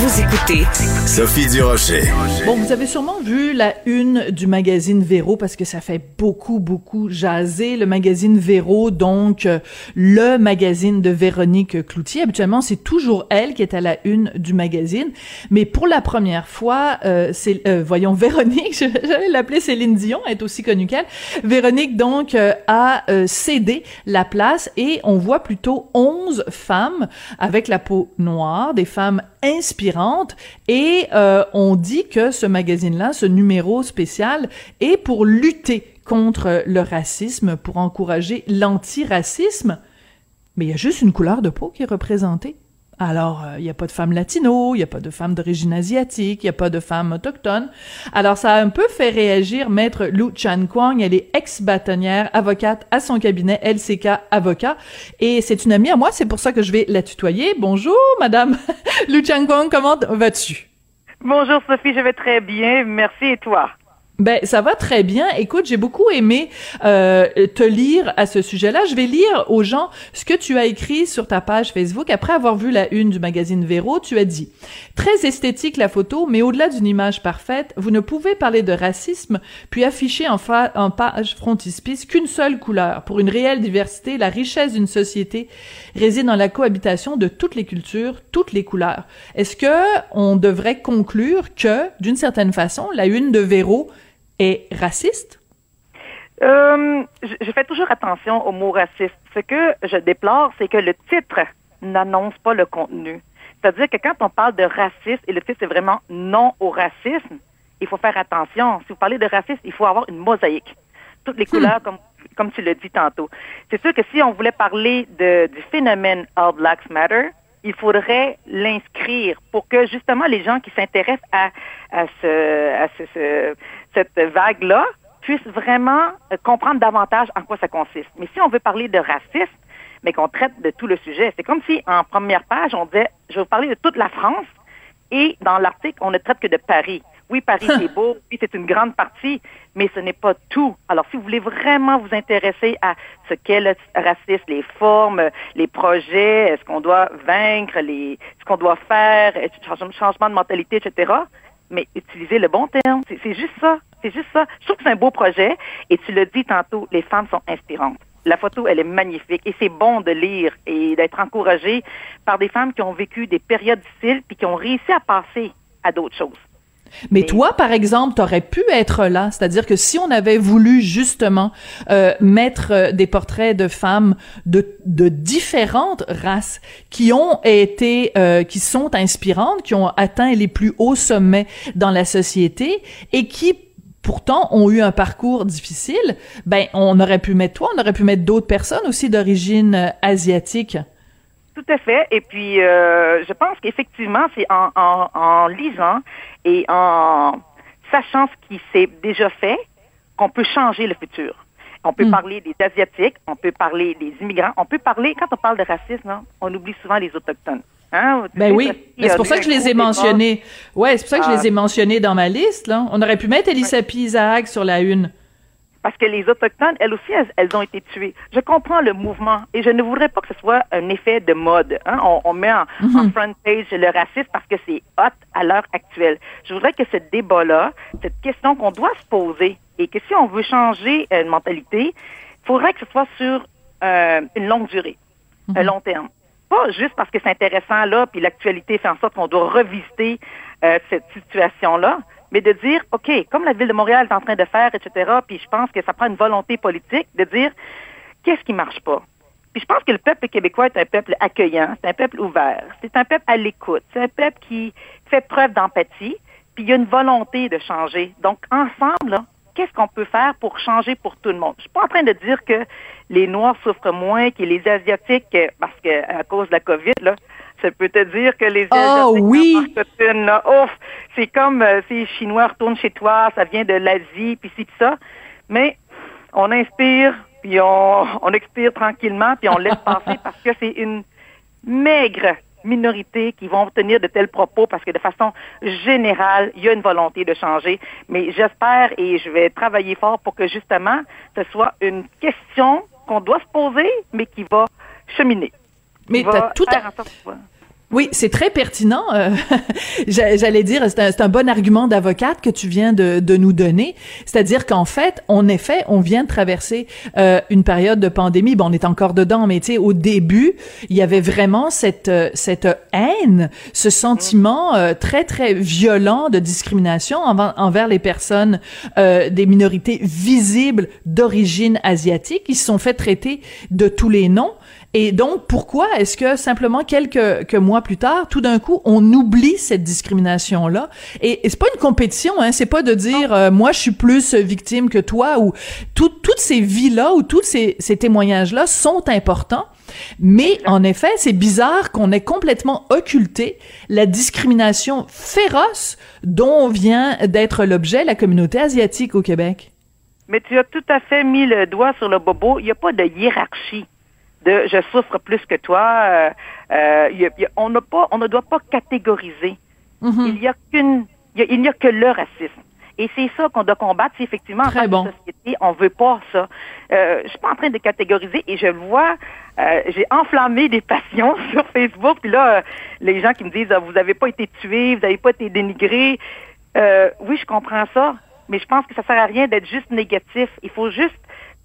Vous écoutez Sophie Durocher. Bon, vous avez sûrement vu la une du magazine Véro parce que ça fait beaucoup, beaucoup jaser. Le magazine Véro, donc euh, le magazine de Véronique Cloutier. Habituellement, c'est toujours elle qui est à la une du magazine. Mais pour la première fois, euh, c'est, euh, voyons, Véronique, j'allais l'appeler Céline Dion, elle est aussi connue qu'elle. Véronique, donc, euh, a euh, cédé la place et on voit plutôt 11 femmes avec la peau noire, des femmes et euh, on dit que ce magazine-là, ce numéro spécial, est pour lutter contre le racisme, pour encourager l'antiracisme, mais il y a juste une couleur de peau qui est représentée. Alors, euh, il n'y a pas de femmes latino, il n'y a pas de femmes d'origine asiatique, il n'y a pas de femmes autochtones. Alors, ça a un peu fait réagir Maître Lou Chan Kwang. Elle est ex-bâtonnière, avocate à son cabinet LCK Avocat. Et c'est une amie à moi, c'est pour ça que je vais la tutoyer. Bonjour, Madame Lou Chan Kwang, comment vas-tu? Bonjour Sophie, je vais très bien, merci et toi? Ben, ça va très bien. Écoute, j'ai beaucoup aimé euh, te lire à ce sujet-là. Je vais lire aux gens ce que tu as écrit sur ta page Facebook après avoir vu la une du magazine Véro. Tu as dit très esthétique la photo, mais au-delà d'une image parfaite, vous ne pouvez parler de racisme puis afficher en, en page frontispice qu'une seule couleur. Pour une réelle diversité, la richesse d'une société réside dans la cohabitation de toutes les cultures, toutes les couleurs. Est-ce que on devrait conclure que, d'une certaine façon, la une de Véro est raciste? Euh, je, fais toujours attention au mot raciste. Ce que je déplore, c'est que le titre n'annonce pas le contenu. C'est-à-dire que quand on parle de racisme et le titre c'est vraiment non au racisme, il faut faire attention. Si vous parlez de racisme, il faut avoir une mosaïque. Toutes les couleurs, comme, comme tu l'as dit tantôt. C'est sûr que si on voulait parler de, du phénomène All Blacks Matter, il faudrait l'inscrire pour que justement les gens qui s'intéressent à, ce, à ce, ce- cette vague-là puissent vraiment euh, comprendre davantage en quoi ça consiste. Mais si on veut parler de racisme, mais qu'on traite de tout le sujet. C'est comme si, en première page, on disait, je vais vous parler de toute la France, et dans l'article, on ne traite que de Paris. Oui, Paris, c'est beau, oui, c'est une grande partie, mais ce n'est pas tout. Alors, si vous voulez vraiment vous intéresser à ce qu'est le racisme, les formes, les projets, ce qu'on doit vaincre, les, ce qu'on doit faire, changement de mentalité, etc., mais utilisez le bon terme. C'est juste ça. C'est juste ça. Je trouve que c'est un beau projet. Et tu le dis tantôt, les femmes sont inspirantes. La photo, elle est magnifique et c'est bon de lire et d'être encouragé par des femmes qui ont vécu des périodes difficiles puis qui ont réussi à passer à d'autres choses. Mais toi, par exemple, t'aurais pu être là, c'est-à-dire que si on avait voulu justement euh, mettre euh, des portraits de femmes de, de différentes races qui ont été, euh, qui sont inspirantes, qui ont atteint les plus hauts sommets dans la société et qui pourtant ont eu un parcours difficile, ben on aurait pu mettre toi, on aurait pu mettre d'autres personnes aussi d'origine euh, asiatique. Tout à fait. Et puis, euh, je pense qu'effectivement, c'est en, en, en, lisant et en sachant ce qui s'est déjà fait qu'on peut changer le futur. On peut hmm. parler des Asiatiques, on peut parler des immigrants, on peut parler, quand on parle de racisme, hein, on oublie souvent les Autochtones. Hein? Ben oui, c'est pour ça que je les ai mentionnés. Ouais, c'est pour ça que je les ai mentionnés dans ma liste. Là. On aurait pu mettre Elisabeth Isaac sur la une parce que les Autochtones, elles aussi, elles, ont été tuées. Je comprends le mouvement et je ne voudrais pas que ce soit un effet de mode. Hein. On, met en, mhm. front page le racisme parce que c'est hot à l'heure actuelle. Je voudrais que ce débat-là, cette question qu'on doit se poser et que si on veut changer euh, une mentalité, il faudrait que ce soit sur euh, une longue durée, un mhm. long terme. Pas juste parce que c'est intéressant là, puis l'actualité fait en sorte qu'on doit revisiter euh, cette situation-là, mais de dire, OK, comme la Ville de Montréal est en train de faire, etc., puis je pense que ça prend une volonté politique de dire, qu'est-ce qui marche pas? Puis je pense que le peuple québécois est un peuple accueillant, c'est un peuple ouvert, c'est un peuple à l'écoute, c'est un peuple qui fait preuve d'empathie, puis il y a une volonté de changer. Donc, ensemble, qu'est-ce qu'on peut faire pour changer pour tout le monde? Je suis pas en train de dire que les Noirs souffrent moins que les Asiatiques, parce que à cause de la COVID, là, ça peut te dire que les oh, oui. ouf, c'est comme euh, si les Chinois retournent chez toi, ça vient de l'Asie, puis ci, puis ça. Mais on inspire, puis on, on expire tranquillement, puis on laisse passer parce que c'est une maigre minorité qui vont tenir de tels propos parce que de façon générale, il y a une volonté de changer. Mais j'espère et je vais travailler fort pour que justement, ce soit une question qu'on doit se poser, mais qui va cheminer. Mais t'as tout à... Oui, c'est très pertinent. Euh, j'allais dire, c'est un, bon argument d'avocate que tu viens de, de nous donner. C'est-à-dire qu'en fait, en effet, on vient de traverser euh, une période de pandémie. Bon, on est encore dedans, mais tu sais, au début, il y avait vraiment cette euh, cette haine, ce sentiment très très violent de discrimination envers les personnes des minorités visibles d'origine asiatique. Ils se sont fait traiter de tous les noms. Et donc, pourquoi est-ce que simplement quelques, mois plus tard, tout d'un coup, on oublie cette discrimination-là? Et, c'est pas une compétition, hein, c'est pas de dire euh, moi je suis plus victime que toi ou toutes ces vies-là ou tous ces, témoignages-là sont importants. Mais en effet, c'est bizarre qu'on ait complètement occulté la discrimination féroce dont vient d'être l'objet la communauté asiatique au Québec. Mais tu as tout à fait mis le doigt sur le bobo. Il n'y a pas de hiérarchie de je souffre plus que toi. Euh, euh, on, pas, on ne doit pas catégoriser. Mm-hmm. Il n'y a qu'une, il n'y a, que le racisme. Et c'est ça qu'on doit combattre. C'est effectivement en tant que société, on veut pas ça. Euh, je suis pas en train de catégoriser et je le vois. Euh, j'ai enflammé des passions sur Facebook. Puis là, les gens qui me disent ah, vous n'avez pas été tué, vous n'avez pas été dénigré. oui, je comprends ça, mais je pense que ça sert à rien d'être juste négatif. Il faut juste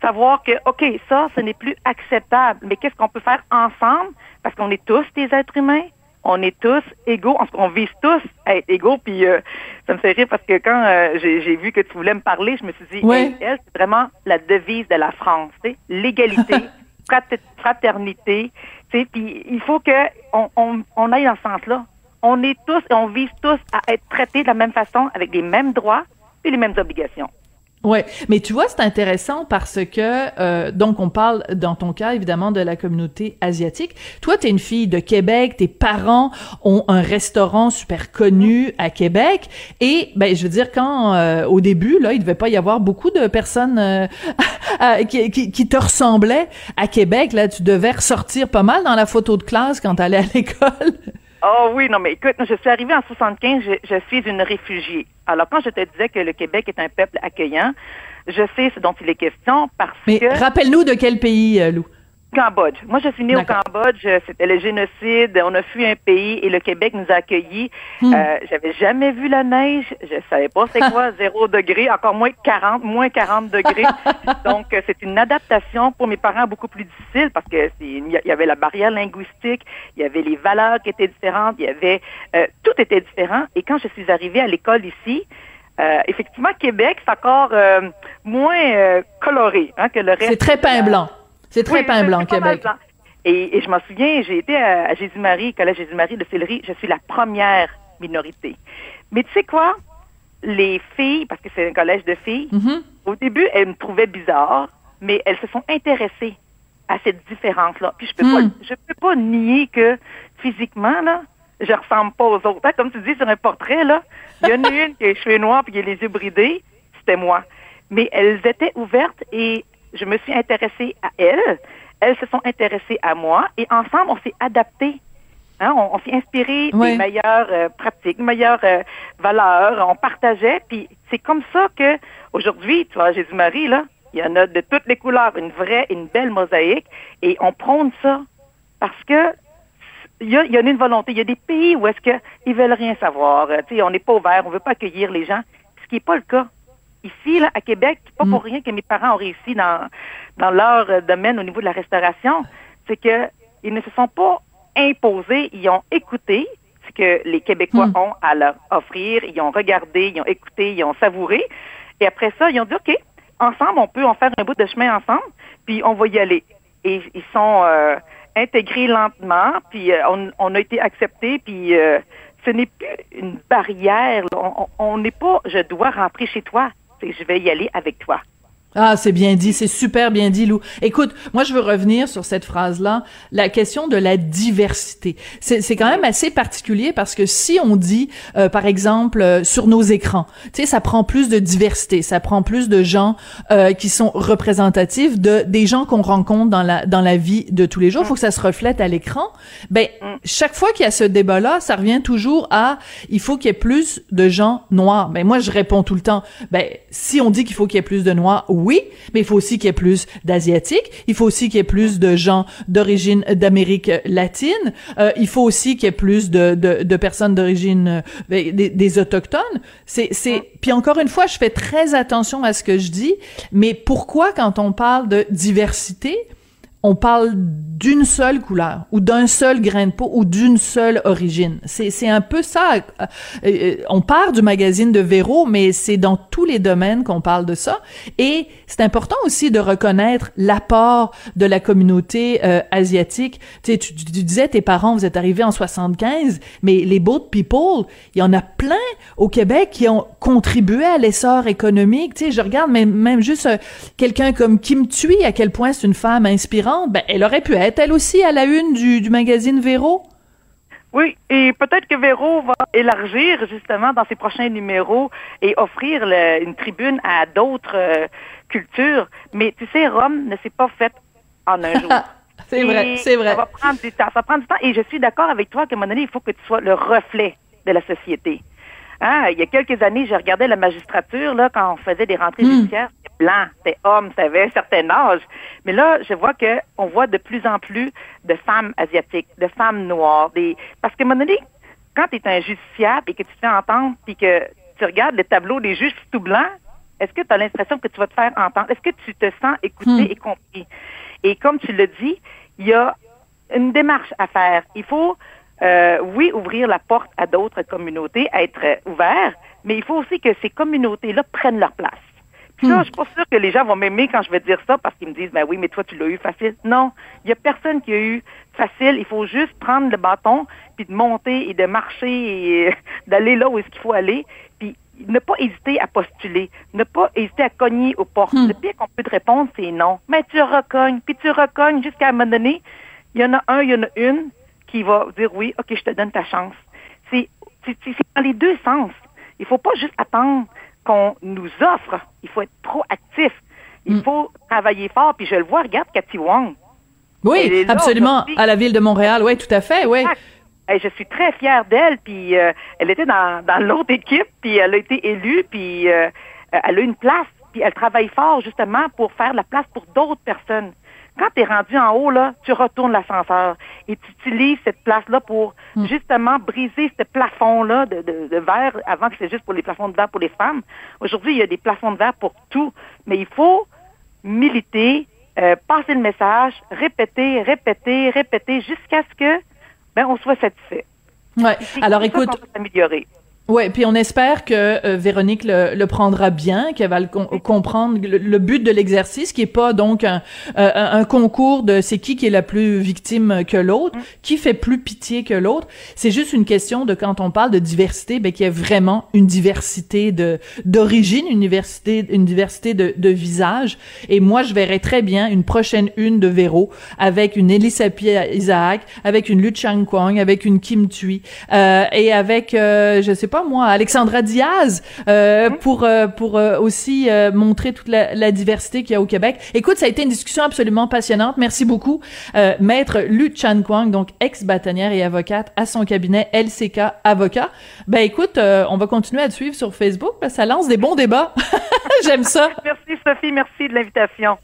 savoir que, OK, ça, ce n'est plus acceptable, mais qu'est-ce qu'on peut faire ensemble? Parce qu'on est tous des êtres humains, on est tous égaux, on vise tous à être égaux, puis euh, ça me fait rire parce que quand euh, j'ai vu que tu voulais me parler, je me suis dit, elle, c'est vraiment la devise de la France, l'égalité, fraternité, puis il faut que on, on, on aille dans ce sens-là. On est tous et on vise tous à être traités de la même façon, avec les mêmes droits et les mêmes obligations. Ouais, mais tu vois, c'est intéressant parce que euh, donc on parle dans ton cas évidemment de la communauté asiatique. Toi, t'es une fille de Québec, tes parents ont un restaurant super connu à Québec et ben je veux dire quand euh, au début là, il devait pas y avoir beaucoup de personnes euh, qui, qui, te ressemblaient à Québec. Là, tu devais ressortir pas mal dans la photo de classe quand t'allais à l'école. Oh oui, non, mais écoute, je suis arrivée en 75, je, je, suis une réfugiée. Alors, quand je te disais que le Québec est un peuple accueillant, je sais ce dont il est question parce mais que... rappelle-nous de quel pays, euh, Lou? Cambodge. Moi, je suis née au Cambodge. C'était le génocide. On a fui un pays et le Québec nous a accueillis. Hmm. Euh, J'avais jamais vu la neige. Je savais pas c'est quoi zéro degré, encore moins 40, moins 40 degrés. Donc, euh, c'est une adaptation pour mes parents beaucoup plus difficile parce que il y avait la barrière linguistique, il y avait les valeurs qui étaient différentes, il y avait euh, tout était différent. Et quand je suis arrivée à l'école ici, euh, effectivement, Québec, c'est encore euh, moins euh, coloré hein, que le reste. C'est très pain blanc. C'est très pain blanc, Québec. Et, et, je m'en souviens, j'ai été à, Jésus-Marie, Collège Jésus-Marie de Sillery, je suis la première minorité. Mais tu sais quoi? Les filles, parce que c'est un collège de filles, mm-hmm. au début, elles me trouvaient bizarre, mais elles se sont intéressées à cette différence-là. Puis je peux pas, Mm. je peux pas nier que physiquement, là, je ressemble pas aux autres. Hein, Comme tu dis sur un portrait, là, il y en a une qui a les cheveux noirs puis qui a les yeux bridés, c'était moi. Mais elles étaient ouvertes et je me suis intéressée à elles. Elles se sont intéressées à moi et ensemble, on s'est adapté. Hein, on, on s'est inspiré Oui. des meilleures euh, pratiques, meilleures euh, valeurs. On partageait. Puis c'est comme ça que aujourd'hui, tu vois, Jésus-Marie, là, il y en a de toutes les couleurs, une vraie, une belle mosaïque. Et on prône ça parce que il y, a, il y en a une volonté. Il y a des pays où est-ce qu'ils veulent rien savoir. Euh, tu sais, on n'est pas ouvert, on veut pas accueillir les gens, ce qui n'est pas le cas. Ici, là, à Québec, pas pour rien que mes parents ont réussi dans, dans leur euh, domaine au niveau de la restauration. C'est que ils ne se sont pas imposés, ils ont écouté ce que les Québécois Mm. ont à leur offrir, ils ont regardé, ils ont écouté, ils ont savouré. Et après ça, ils ont dit, OK, ensemble, on peut en faire un bout de chemin ensemble, puis on va y aller. Et ils sont euh, intégrés lentement, puis euh, on, on a été acceptés, puis euh, ce n'est plus une barrière. on n'est pas, je dois rentrer chez toi, je vais y aller avec toi. Ah, c'est bien dit, c'est super bien dit, Lou. Écoute, moi, je veux revenir sur cette phrase-là, la question de la diversité. C'est quand même assez particulier parce que si on dit, euh, par exemple, euh, sur nos écrans, tu sais, ça prend plus de diversité, ça prend plus de gens euh, qui sont représentatifs de des gens qu'on rencontre dans la dans la vie de tous les jours. Il faut que ça se reflète à l'écran. Ben, chaque fois qu'il y a ce débat-là, ça revient toujours à, il faut qu'il y ait plus de gens noirs. Ben moi, je réponds tout le temps, ben si on dit qu'il faut qu'il y ait plus de noirs, mais il faut aussi qu'il y ait plus d'asiatiques, il faut aussi qu'il y ait plus de gens d'origine d'Amérique latine, euh, il faut aussi qu'il y ait plus de, de, de personnes d'origine euh, ben, des, des autochtones. C'est c'est puis encore une fois, je fais très attention à ce que je dis, mais pourquoi quand on parle de diversité, on parle d'une seule couleur ou d'un seul grain de peau ou d'une seule origine. C'est un peu ça. Euh, euh, on part du magazine de Véro, mais c'est dans tous les domaines qu'on parle de ça. Et c'est important aussi de reconnaître l'apport de la communauté euh, asiatique. Tu, sais, tu, tu disais tes parents, vous êtes arrivés en 75, mais les boat people, il y en a plein au Québec qui ont contribué à l'essor économique. Tu sais, je regarde même, même juste euh, quelqu'un comme Kim Thuy, à quel point c'est une femme inspirante. Ben, elle aurait pu être elle aussi à la une du, du magazine Véro? Oui, et peut-être que Véro va élargir justement dans ses prochains numéros et offrir le- une tribune à d'autres euh, cultures. Mais tu sais, Rome ne s'est pas faite en un jour. C'est vrai, c'est vrai. Ça va prendre du temps. Ça prend du temps. Et je suis d'accord avec toi qu'à un moment donné, il faut que tu sois le reflet de la société. Hein, il y a quelques années, je regardais la magistrature, là, quand on faisait des rentrées Hmm. judiciaires, blanc, c'était homme, ça avait un certain âge. Mais là, je vois que on voit de plus en plus de femmes asiatiques, de femmes noires, des parce qu'à un moment donné, quand tu es un justiciable et que tu te fais entendre, puis que tu regardes le tableau des juges tout blanc, est-ce que tu as l'impression que tu vas te faire entendre? Est-ce que tu te sens écouté Hmm. et compris? Et comme tu le dis, il y a une démarche à faire. Il faut, euh, oui, ouvrir la porte à d'autres communautés, être ouvert, mais il faut aussi que ces communautés-là prennent leur place. Puis ça, Hmm. je suis pas sûre que les gens vont m'aimer quand je vais dire ça parce qu'ils me disent, ben oui, mais toi, tu l'as eu facile. Non, il y a personne qui a eu facile. Il faut juste prendre le bâton, puis de monter et de marcher et euh, d'aller là où est-ce qu'il faut aller. Puis ne pas hésiter à postuler, ne pas hésiter à cogner aux portes. Hmm. Le pire qu'on peut te répondre, c'est non. Mais tu recognes, puis tu recognes jusqu'à un moment donné, il y en a un, il y en a une qui va dire oui, OK, je te donne ta chance. C'est dans les deux sens. Il faut pas juste attendre qu'on nous offre. Il faut être proactif. Il Hmm. faut travailler fort. Puis je le vois, regarde Cathy Wong. Oui, absolument. À la ville de Montréal, oui, tout à fait, oui. Et je suis très fière d'elle. Puis euh, elle était dans, dans l'autre équipe, puis elle a été élue, puis euh, elle a une place. Puis elle travaille fort justement pour faire de la place pour d'autres personnes. Quand tu es rendu en haut, là, tu retournes l'ascenseur et tu utilises cette place-là pour justement briser ce plafond-là de, de, de verre. Avant que c'était juste pour les plafonds de verre pour les femmes. Aujourd'hui, il y a des plafonds de verre pour tout. Mais il faut militer, euh, passer le message, répéter, répéter, répéter jusqu'à ce que ben, on soit satisfait. Ouais. C'est Alors écoute. Ouais, puis on espère que euh, Véronique le, le prendra bien, qu'elle va le com- comprendre le, le but de l'exercice, qui est pas donc un, euh, un concours de c'est qui qui est la plus victime que l'autre, qui fait plus pitié que l'autre. C'est juste une question de quand on parle de diversité, ben qu'il y a vraiment une diversité de d'origine, une diversité, une diversité de, de visages. Et moi, je verrais très bien une prochaine une de Véro avec une Elisabeth Isaac, avec une Lu Chang Kwang, avec une Kim Thuy, euh, et avec euh, je sais pas moi Alexandra Diaz euh, pour euh, pour euh, aussi montrer toute la, la diversité qu'il y a au Québec. Écoute, ça a été une discussion absolument passionnante. Merci beaucoup, maître Lu Chan Kwang, donc ex-bâtonnière et avocate à son cabinet LCK Avocat. Ben écoute, on va continuer à te suivre sur Facebook, ça lance des bons débats. J'aime ça. Merci Sophie, merci de l'invitation.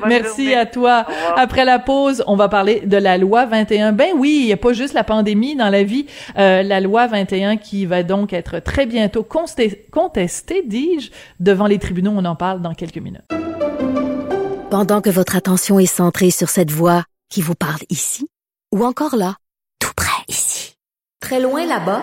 Bonne Merci journée. à toi. Après la pause, on va parler de la loi 21. Ben oui, il n'y a pas juste la pandémie dans la vie. Euh, la loi 21 qui va donc être très bientôt contestée, contestée dis-je, devant les tribunaux. On en parle dans quelques minutes. Pendant que votre attention est centrée sur cette voix qui vous parle ici, ou encore là, tout près ici, très loin là-bas,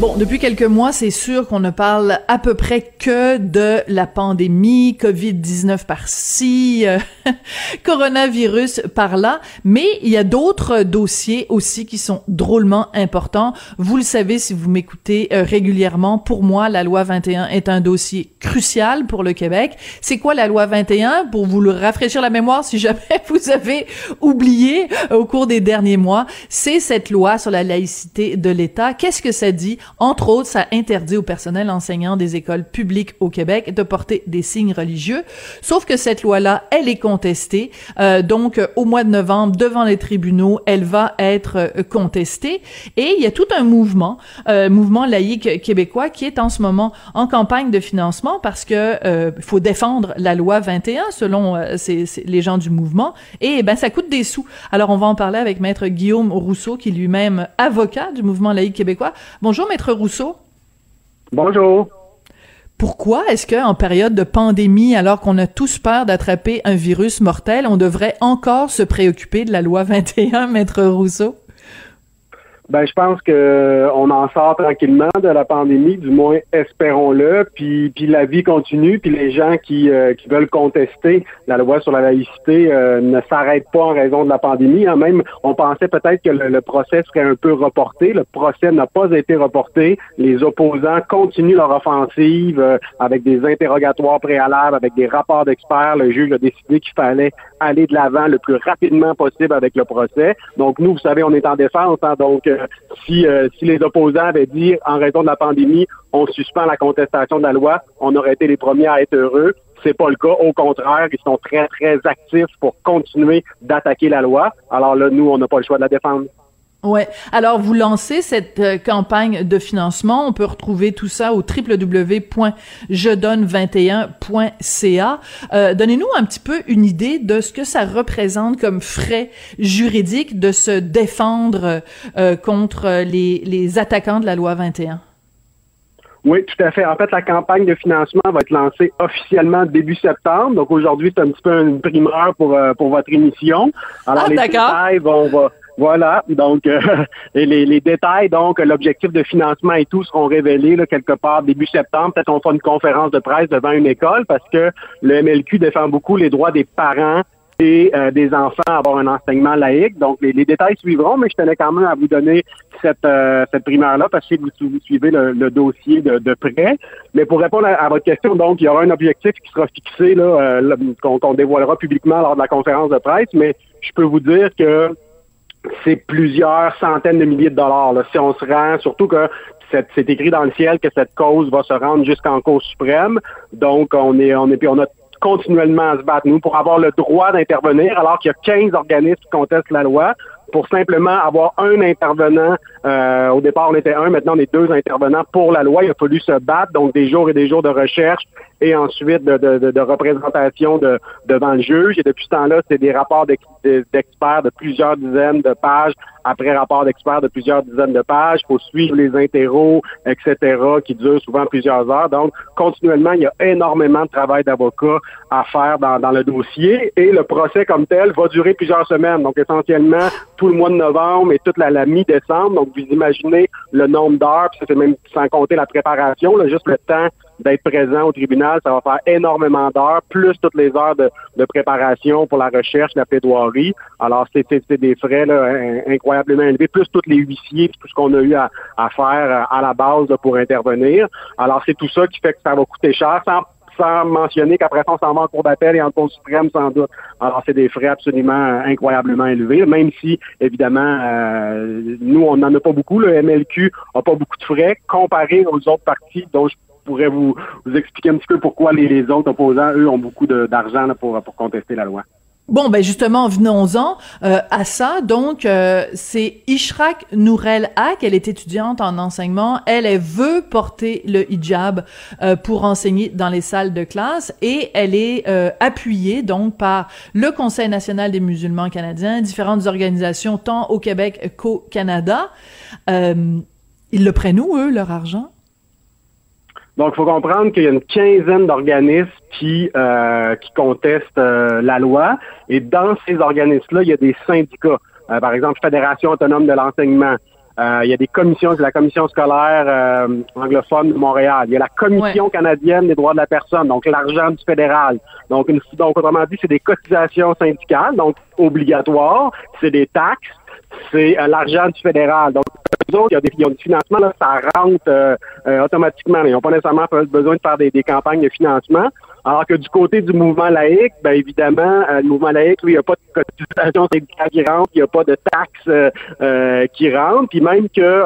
Bon, depuis quelques mois, c'est sûr qu'on ne parle à peu près que de la pandémie, COVID-19 par-ci, euh, coronavirus par-là, mais il y a d'autres dossiers aussi qui sont drôlement importants. Vous le savez si vous m'écoutez euh, régulièrement, pour moi, la loi 21 est un dossier crucial pour le Québec. C'est quoi la loi 21? Pour vous le rafraîchir la mémoire, si jamais vous avez oublié euh, au cours des derniers mois, c'est cette loi sur la laïcité de l'État. Qu'est-ce que ça dit? Entre autres, ça interdit au personnel enseignant des écoles publiques au Québec de porter des signes religieux. Sauf que cette loi-là, elle est contestée. Euh, donc, au mois de novembre, devant les tribunaux, elle va être euh, contestée. Et il y a tout un mouvement, euh, mouvement laïque québécois, qui est en ce moment en campagne de financement parce que euh, faut défendre la loi 21 selon euh, les gens du mouvement. Et ben ça coûte des sous. Alors on va en parler avec maître Guillaume Rousseau, qui est lui-même avocat du mouvement laïque québécois. Bonjour maître Rousseau? Bonjour. Pourquoi est-ce que en période de pandémie, alors qu'on a tous peur d'attraper un virus mortel, on devrait encore se préoccuper de la loi 21, maître Rousseau? Ben, je pense que on en sort tranquillement de la pandémie, du moins espérons-le. Puis, puis la vie continue. Puis les gens qui, euh, qui veulent contester la loi sur la laïcité euh, ne s'arrêtent pas en raison de la pandémie. Hein. Même, on pensait peut-être que le, le procès serait un peu reporté. Le procès n'a pas été reporté. Les opposants continuent leur offensive euh, avec des interrogatoires préalables, avec des rapports d'experts. Le juge a décidé qu'il fallait aller de l'avant le plus rapidement possible avec le procès. Donc nous, vous savez, on est en défense. hein. donc euh, si, euh, si les opposants avaient dit en raison de la pandémie, on suspend la contestation de la loi, on aurait été les premiers à être heureux. C'est pas le cas. Au contraire, ils sont très, très actifs pour continuer d'attaquer la loi. Alors là, nous, on n'a pas le choix de la défendre. Ouais. Alors, vous lancez cette euh, campagne de financement. On peut retrouver tout ça au www.jedonne21.ca. Euh, Donnez-nous un petit peu une idée de ce que ça représente comme frais juridiques de se défendre euh, contre les, les attaquants de la loi 21. Oui, tout à fait. En fait, la campagne de financement va être lancée officiellement début septembre. Donc aujourd'hui, c'est un petit peu une primeur pour, euh, pour votre émission. Alors Ah, les détails vont va- voilà, donc euh, les, détails, donc l'objectif de financement et tout seront révélés là, quelque part début septembre. Peut-être on fera une conférence de presse devant une école parce que le MLQ défend beaucoup les droits des parents et euh, des enfants à avoir un enseignement laïque. Donc, les, détails suivront, mais je tenais quand même à vous donner cette, euh, primeur-là parce que vous, suivez le, dossier de, près. Mais pour répondre à, votre question, donc, il y aura un objectif qui sera fixé, là, qu'on qu'on dévoilera publiquement lors de la conférence de presse, mais je peux vous dire que c'est plusieurs centaines de milliers de dollars. Là, si on se rend, surtout que c'est écrit dans le ciel que cette cause va se rendre jusqu'en Cour suprême. Donc, on est, on est, puis on a continuellement à se battre, nous, pour avoir le droit d'intervenir, alors qu'il y a 15 organismes qui contestent la loi, pour simplement avoir un intervenant. Euh, au départ, on était un, maintenant on est deux intervenants pour la loi. Il a fallu se battre, donc des jours et des jours de recherche et ensuite de, de, de, de représentation de, devant le juge. Et depuis ce temps-là, c'est des rapports d'ex- d'experts de plusieurs dizaines de pages après rapport d'experts de plusieurs dizaines de pages. Il faut suivre les interros, etc., qui durent souvent plusieurs heures. Donc, continuellement, il y a énormément de travail d'avocat à faire dans, dans le dossier et le procès comme tel va durer plusieurs semaines. Donc, essentiellement, tout le mois de novembre et toute la, la mi-décembre. Vous imaginez le nombre d'heures, puis ça c'est même sans compter la préparation, juste le temps d'être présent au tribunal, ça va faire énormément d'heures, plus toutes les heures de, préparation pour la recherche, la plaidoirie. Alors, c'est des frais incroyablement élevés, plus tous les huissiers, tout ce qu'on a eu à, faire euh, à la base pour intervenir. Alors, c'est tout ça qui fait que ça va coûter cher, sans mentionner qu'après ça, on s'en va en cour d'appel et en cour suprême, sans doute. Alors, c'est des frais absolument euh, incroyablement élevés, même si, évidemment, euh, nous, on n'en a pas beaucoup. Le MLQ n'a pas beaucoup de frais comparé aux autres partis dont je pourrais vous, vous expliquer un petit peu pourquoi les, autres opposants, eux, ont beaucoup d'argent pour, pour contester la loi. Bon, ben justement, venons-en euh, à ça. Donc, euh, c'est Ishraq Nourel Haq. Elle est étudiante en enseignement. Elle, elle veut porter le hijab euh, pour enseigner dans les salles de classe et elle est euh, appuyée donc par le Conseil national des musulmans canadiens, différentes organisations tant au Québec qu'au Canada. Euh, ils le prennent où, eux, leur argent? Donc, il faut comprendre qu'il y a une quinzaine d'organismes qui, euh, qui contestent euh, la loi. Et dans ces organismes-là, il y a des syndicats. Euh, par exemple, Fédération autonome de l'enseignement. Euh, il y a des commissions, c'est la commission scolaire euh, anglophone de Montréal. Il y a la commission canadienne des droits de la personne, donc l'argent du fédéral. Donc, une, donc autrement dit, c'est des cotisations syndicales, donc obligatoires. C'est des taxes. C'est euh, l'argent du fédéral. Donc, autres, il y a des, ils ont du financement, là, ça rentre euh, euh, automatiquement. Ils n'ont pas nécessairement besoin de faire des, campagnes de financement. Alors que du côté du mouvement laïque, ben évidemment, euh, le mouvement laïque, lui, il n'y a pas de cotisation syndicale qui rentre, il n'y a pas de taxes qui rentrent, puis même que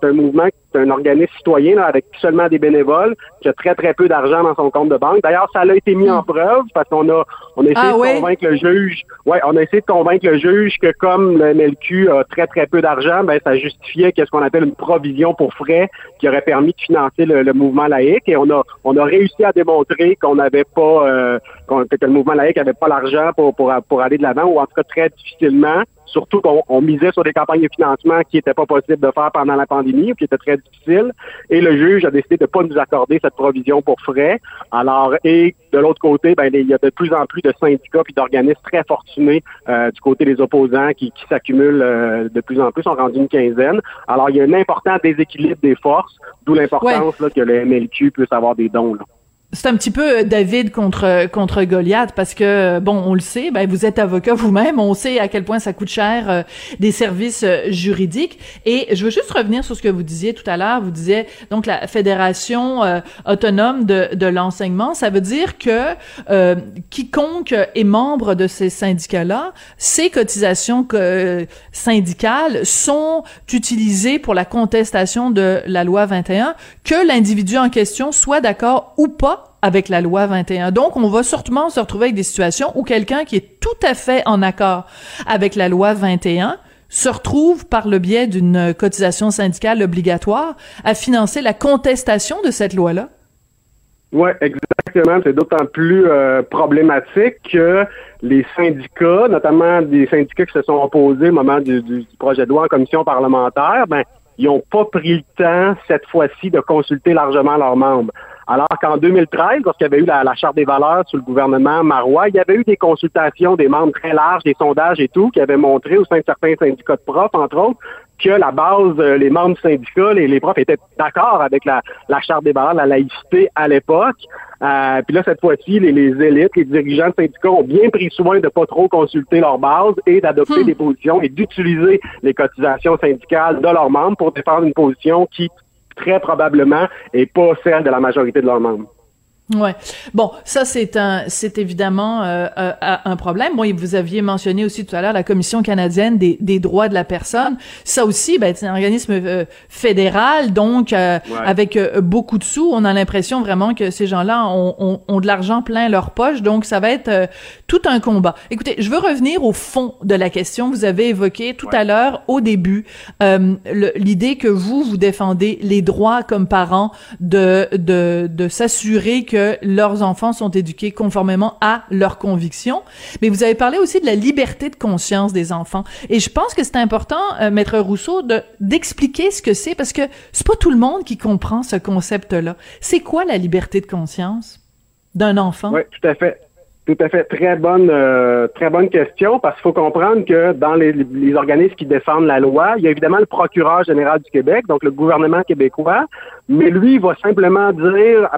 c'est un mouvement, c'est un organisme citoyen là, avec seulement des bénévoles, qui a très très peu d'argent dans son compte de banque. D'ailleurs, ça a été mis en preuve parce qu'on a on a essayé Ah de convaincre le juge. Ouais, on a essayé de convaincre le juge que comme le MLQ a très très peu d'argent, ben ça justifiait qu'est-ce qu'on appelle une provision pour frais qui aurait permis de financer le, le mouvement laïque et on a on a réussi à démontrer qu'on n'avait pas euh, que le mouvement laïque avait pas l'argent pour, pour pour aller de l'avant ou en tout cas très difficilement. Surtout qu'on on misait sur des campagnes de financement qui n'étaient pas possibles de faire pendant la pandémie ou qui étaient très difficiles. Et le juge a décidé de ne pas nous accorder cette provision pour frais. Alors, et de l'autre côté, ben, il y a de plus en plus de syndicats puis d'organismes très fortunés euh, du côté des opposants qui, qui s'accumulent euh, de plus en plus, sont rendus une quinzaine. Alors, il y a un important déséquilibre des forces, d'où l'importance là, que le MLQ puisse avoir des dons. Là. C'est un petit peu David contre contre Goliath parce que bon, on le sait, ben vous êtes avocat vous-même, on sait à quel point ça coûte cher euh, des services euh, juridiques. Et je veux juste revenir sur ce que vous disiez tout à l'heure, vous disiez donc la fédération euh, autonome de de l'enseignement, ça veut dire que euh, quiconque est membre de ces syndicats-là, ces cotisations syndicales sont utilisées pour la contestation de la loi 21 que l'individu en question soit d'accord ou pas avec la loi 21. Donc, on va sûrement se retrouver avec des situations où quelqu'un qui est tout à fait en accord avec la loi 21 se retrouve par le biais d'une cotisation syndicale obligatoire à financer la contestation de cette loi-là. Oui, exactement. C'est d'autant plus euh, problématique que les syndicats, notamment des syndicats qui se sont opposés au moment du, du projet de loi en commission parlementaire, ben, ils n'ont pas pris le temps cette fois-ci de consulter largement leurs membres. Alors qu'en 2013, lorsqu'il y avait eu la, Charte des valeurs sous le gouvernement Marois, il y avait eu des consultations des membres très larges, des sondages et tout, qui avaient montré au sein de certains syndicats de profs, entre autres, que la base, euh, les membres du syndicat, les, les profs étaient d'accord avec la, Charte des valeurs, la laïcité à l'époque. Euh, puis là, cette fois-ci, les, élites, les dirigeants de syndicats ont bien pris soin de pas trop consulter leur base et d'adopter hmm. des positions et d'utiliser les cotisations syndicales de leurs membres pour défendre une position qui très probablement et pas celle de la majorité de leurs membres. Ouais. Bon, ça c'est un, c'est évidemment euh, euh, un problème. Moi, vous aviez mentionné aussi tout à l'heure la Commission canadienne des, des droits de la personne. Ça aussi, ben, c'est un organisme euh, fédéral, donc avec beaucoup de sous. On a l'impression vraiment que ces gens-là ont, ont, ont de l'argent plein leur poche, donc ça va être tout un combat. Écoutez, je veux revenir au fond de la question. Vous avez évoqué tout à l'heure, au début, l'idée que vous vous défendez les droits comme parents de de, de s'assurer que que leurs enfants sont éduqués conformément à leurs convictions. Mais vous avez parlé aussi de la liberté de conscience des enfants. Et je pense que c'est important, euh, Maître Rousseau, de, d'expliquer ce que c'est parce que c'est pas tout le monde qui comprend ce concept-là. C'est quoi la liberté de conscience d'un enfant? Oui, tout à fait. Tout à fait. Très bonne, euh, très bonne question parce qu'il faut comprendre que dans les, organismes qui défendent la loi, il y a évidemment le procureur général du Québec, donc le gouvernement québécois, mais lui, il va simplement dire,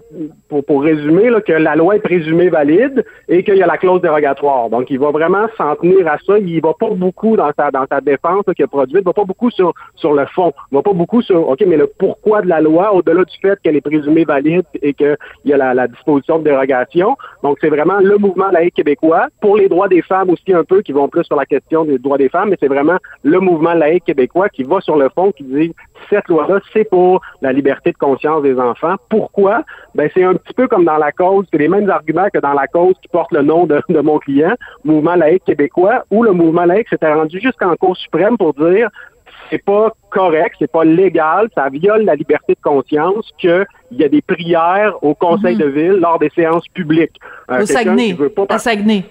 pour, pour résumer, là, que la loi est présumée valide et qu'il y a la clause dérogatoire. Donc, il va vraiment s'en tenir à ça. Il va pas beaucoup dans sa dans sa défense qu'il a produite, il va pas beaucoup sur sur le fond. Il va pas beaucoup sur OK, mais le pourquoi de la loi, au-delà du fait qu'elle est présumée valide et qu'il y a la, la disposition de dérogation. Donc, c'est vraiment le mouvement laïque québécois. Pour les droits des femmes aussi un peu, qui vont plus sur la question des droits des femmes, mais c'est vraiment le mouvement laïque québécois qui va sur le fond, qui dit cette loi-là, c'est pour la liberté de conscience des enfants. Pourquoi? Ben, c'est un petit peu comme dans la cause, c'est les mêmes arguments que dans la cause qui porte le nom de, de mon client, Mouvement laïque québécois, où le mouvement laïque s'était rendu jusqu'en Cour suprême pour dire c'est pas correct, c'est pas légal, ça viole la liberté de conscience qu'il y a des prières au conseil mhm. de ville lors des séances publiques. Euh, au Saguenay, à Saguenay.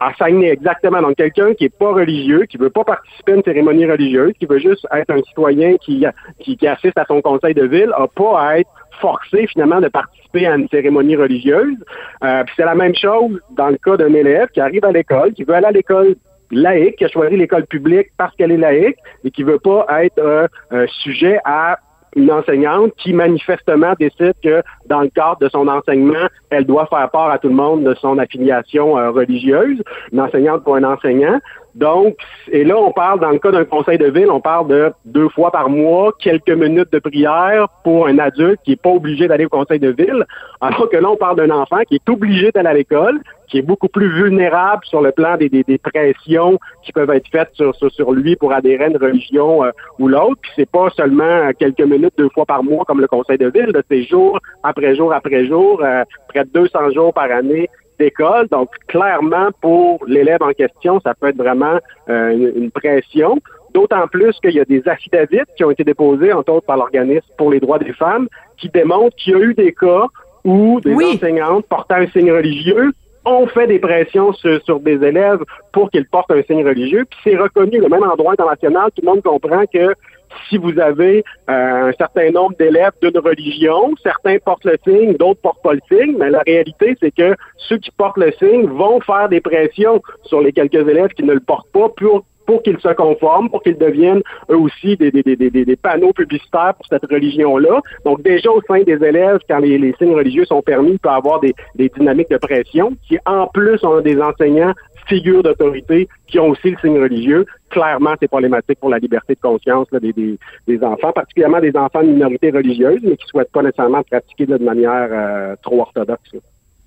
à Saguenay, exactement. Donc, quelqu'un qui est pas religieux, qui veut pas participer à une cérémonie religieuse, qui veut juste être un citoyen qui, qui, qui assiste à son conseil de ville, a pas à être forcé finalement de participer à une cérémonie religieuse. Euh, puis c'est la même chose dans le cas d'un élève qui arrive à l'école, qui veut aller à l'école laïque, qui a choisi l'école publique parce qu'elle est laïque et qui veut pas être un sujet à une enseignante qui manifestement décide que dans le cadre de son enseignement, elle doit faire part à tout le monde de son affiliation euh, religieuse, une enseignante pour un enseignant. Donc, et là, on parle, dans le cas d'un conseil de ville, on parle de deux fois par mois, quelques minutes de prière pour un adulte qui n'est pas obligé d'aller au conseil de ville, alors que là, on parle d'un enfant qui est obligé d'aller à l'école, qui est beaucoup plus vulnérable sur le plan des, des, des pressions qui peuvent être faites sur, sur, lui pour adhérer à une religion euh, ou l'autre. Puis c'est pas seulement quelques minutes, deux fois par mois, comme le conseil de ville, c'est jour après jour après jour, euh, près de 200 jours par année d'école. Donc, clairement, pour l'élève en question, ça peut être vraiment euh, une, pression. D'autant plus qu'il y a des affidavits qui ont été déposés, entre autres, par l'organisme pour les droits des femmes, qui démontrent qu'il y a eu des cas où des enseignantes portant un signe religieux ont fait des pressions sur, des élèves pour qu'ils portent un signe religieux. Puis c'est reconnu, le même endroit international, tout le monde comprend que si vous avez euh, un certain nombre d'élèves d'une religion, certains portent le signe, d'autres portent pas le signe, mais la réalité, c'est que ceux qui portent le signe vont faire des pressions sur les quelques élèves qui ne le portent pas pour pour qu'ils se conforment, pour qu'ils deviennent eux aussi des, panneaux publicitaires pour cette religion-là. Donc déjà au sein des élèves, quand les, signes religieux sont permis, il peut y avoir des, dynamiques de pression qui en plus ont des enseignants figures d'autorité qui ont aussi le signe religieux. Clairement, c'est problématique pour la liberté de conscience des, enfants, particulièrement des enfants de minorité religieuse, mais qui souhaitent pas nécessairement pratiquer de manière euh, trop orthodoxe.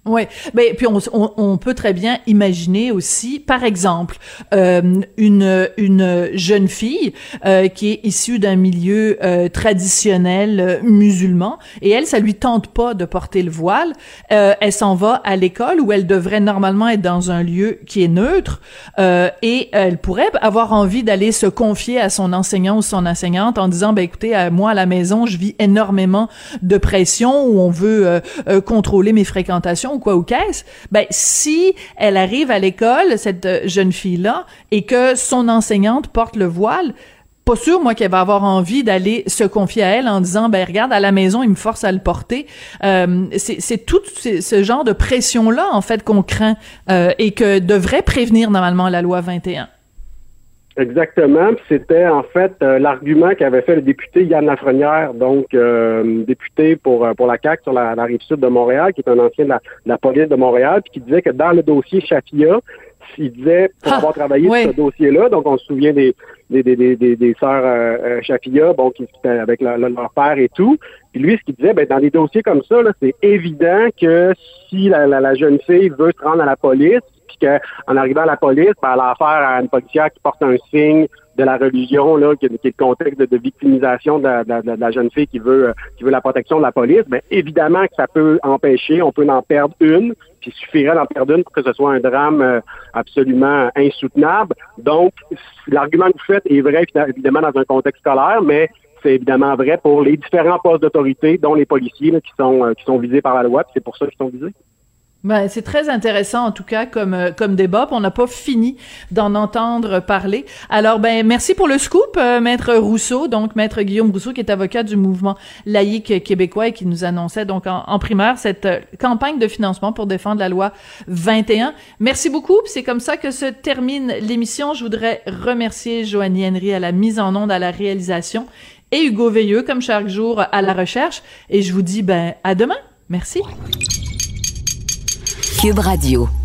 Ouais, ben puis on, on, peut très bien imaginer aussi, par exemple, euh, une une jeune fille euh, qui est issue d'un milieu euh, traditionnel euh, musulman et elle, ça lui tente pas de porter le voile. Euh, elle s'en va à l'école où elle devrait normalement être dans un lieu qui est neutre et elle pourrait avoir envie d'aller se confier à son enseignant ou son enseignante en disant, ben écoutez, moi à la maison, je vis énormément de pression où on veut contrôler mes fréquentations ou quoi ou qu'est-ce, ben si elle arrive à l'école, cette euh, jeune fille-là, et que son enseignante porte le voile, pas sûr moi qu'elle va avoir envie d'aller se confier à elle en disant ben regarde à la maison il me force à le porter. Euh, c'est tout ce genre de pression là en fait qu'on craint euh, et que devrait prévenir normalement la loi 21 Exactement. C'était en fait euh, l'argument qu'avait fait le député Yann Lafrenière, donc euh, député pour pour la CAQ sur la, rive sud de Montréal, qui est un ancien de la, police de Montréal, puis qui disait que dans le dossier Chafia, il disait pour ah, avoir travaillé sur ce dossier-là, donc on se souvient des des des des, des, sœurs euh, Chafia, bon qui étaient avec leur, père et tout. Puis lui, ce qu'il disait, ben dans des dossiers comme ça, c'est évident que si la, la jeune fille veut se rendre à la police, puis qu'en arrivant à la police, ben, elle a affaire à une policière qui porte un signe de la religion, là, qui, est le contexte de, victimisation de la, jeune fille qui veut euh, qui veut la protection de la police, bien évidemment que ça peut empêcher, on peut en perdre une, puis il suffirait d'en perdre une pour que ce soit un drame euh, absolument insoutenable. Donc, l'argument que vous faites est vrai évidemment dans un contexte scolaire, mais c'est évidemment vrai pour les différents postes d'autorité, dont les policiers qui sont euh, qui sont visés par la loi, c'est pour ça qu'ils sont visés. Ben, c'est très intéressant en tout cas comme euh, comme débat. On n'a pas fini d'en entendre parler. Alors ben merci pour le scoop, euh, maître Rousseau, donc maître Guillaume Rousseau qui est avocat du mouvement laïque québécois et qui nous annonçait donc en, primaire cette euh, campagne de financement pour défendre la loi 21. Merci beaucoup. C'est comme ça que se termine l'émission. Je voudrais remercier Joanie Henry à la mise en onde, à la réalisation et Hugo Veilleux comme chaque jour à la recherche. Et je vous dis ben à demain. Merci. Cube Radio.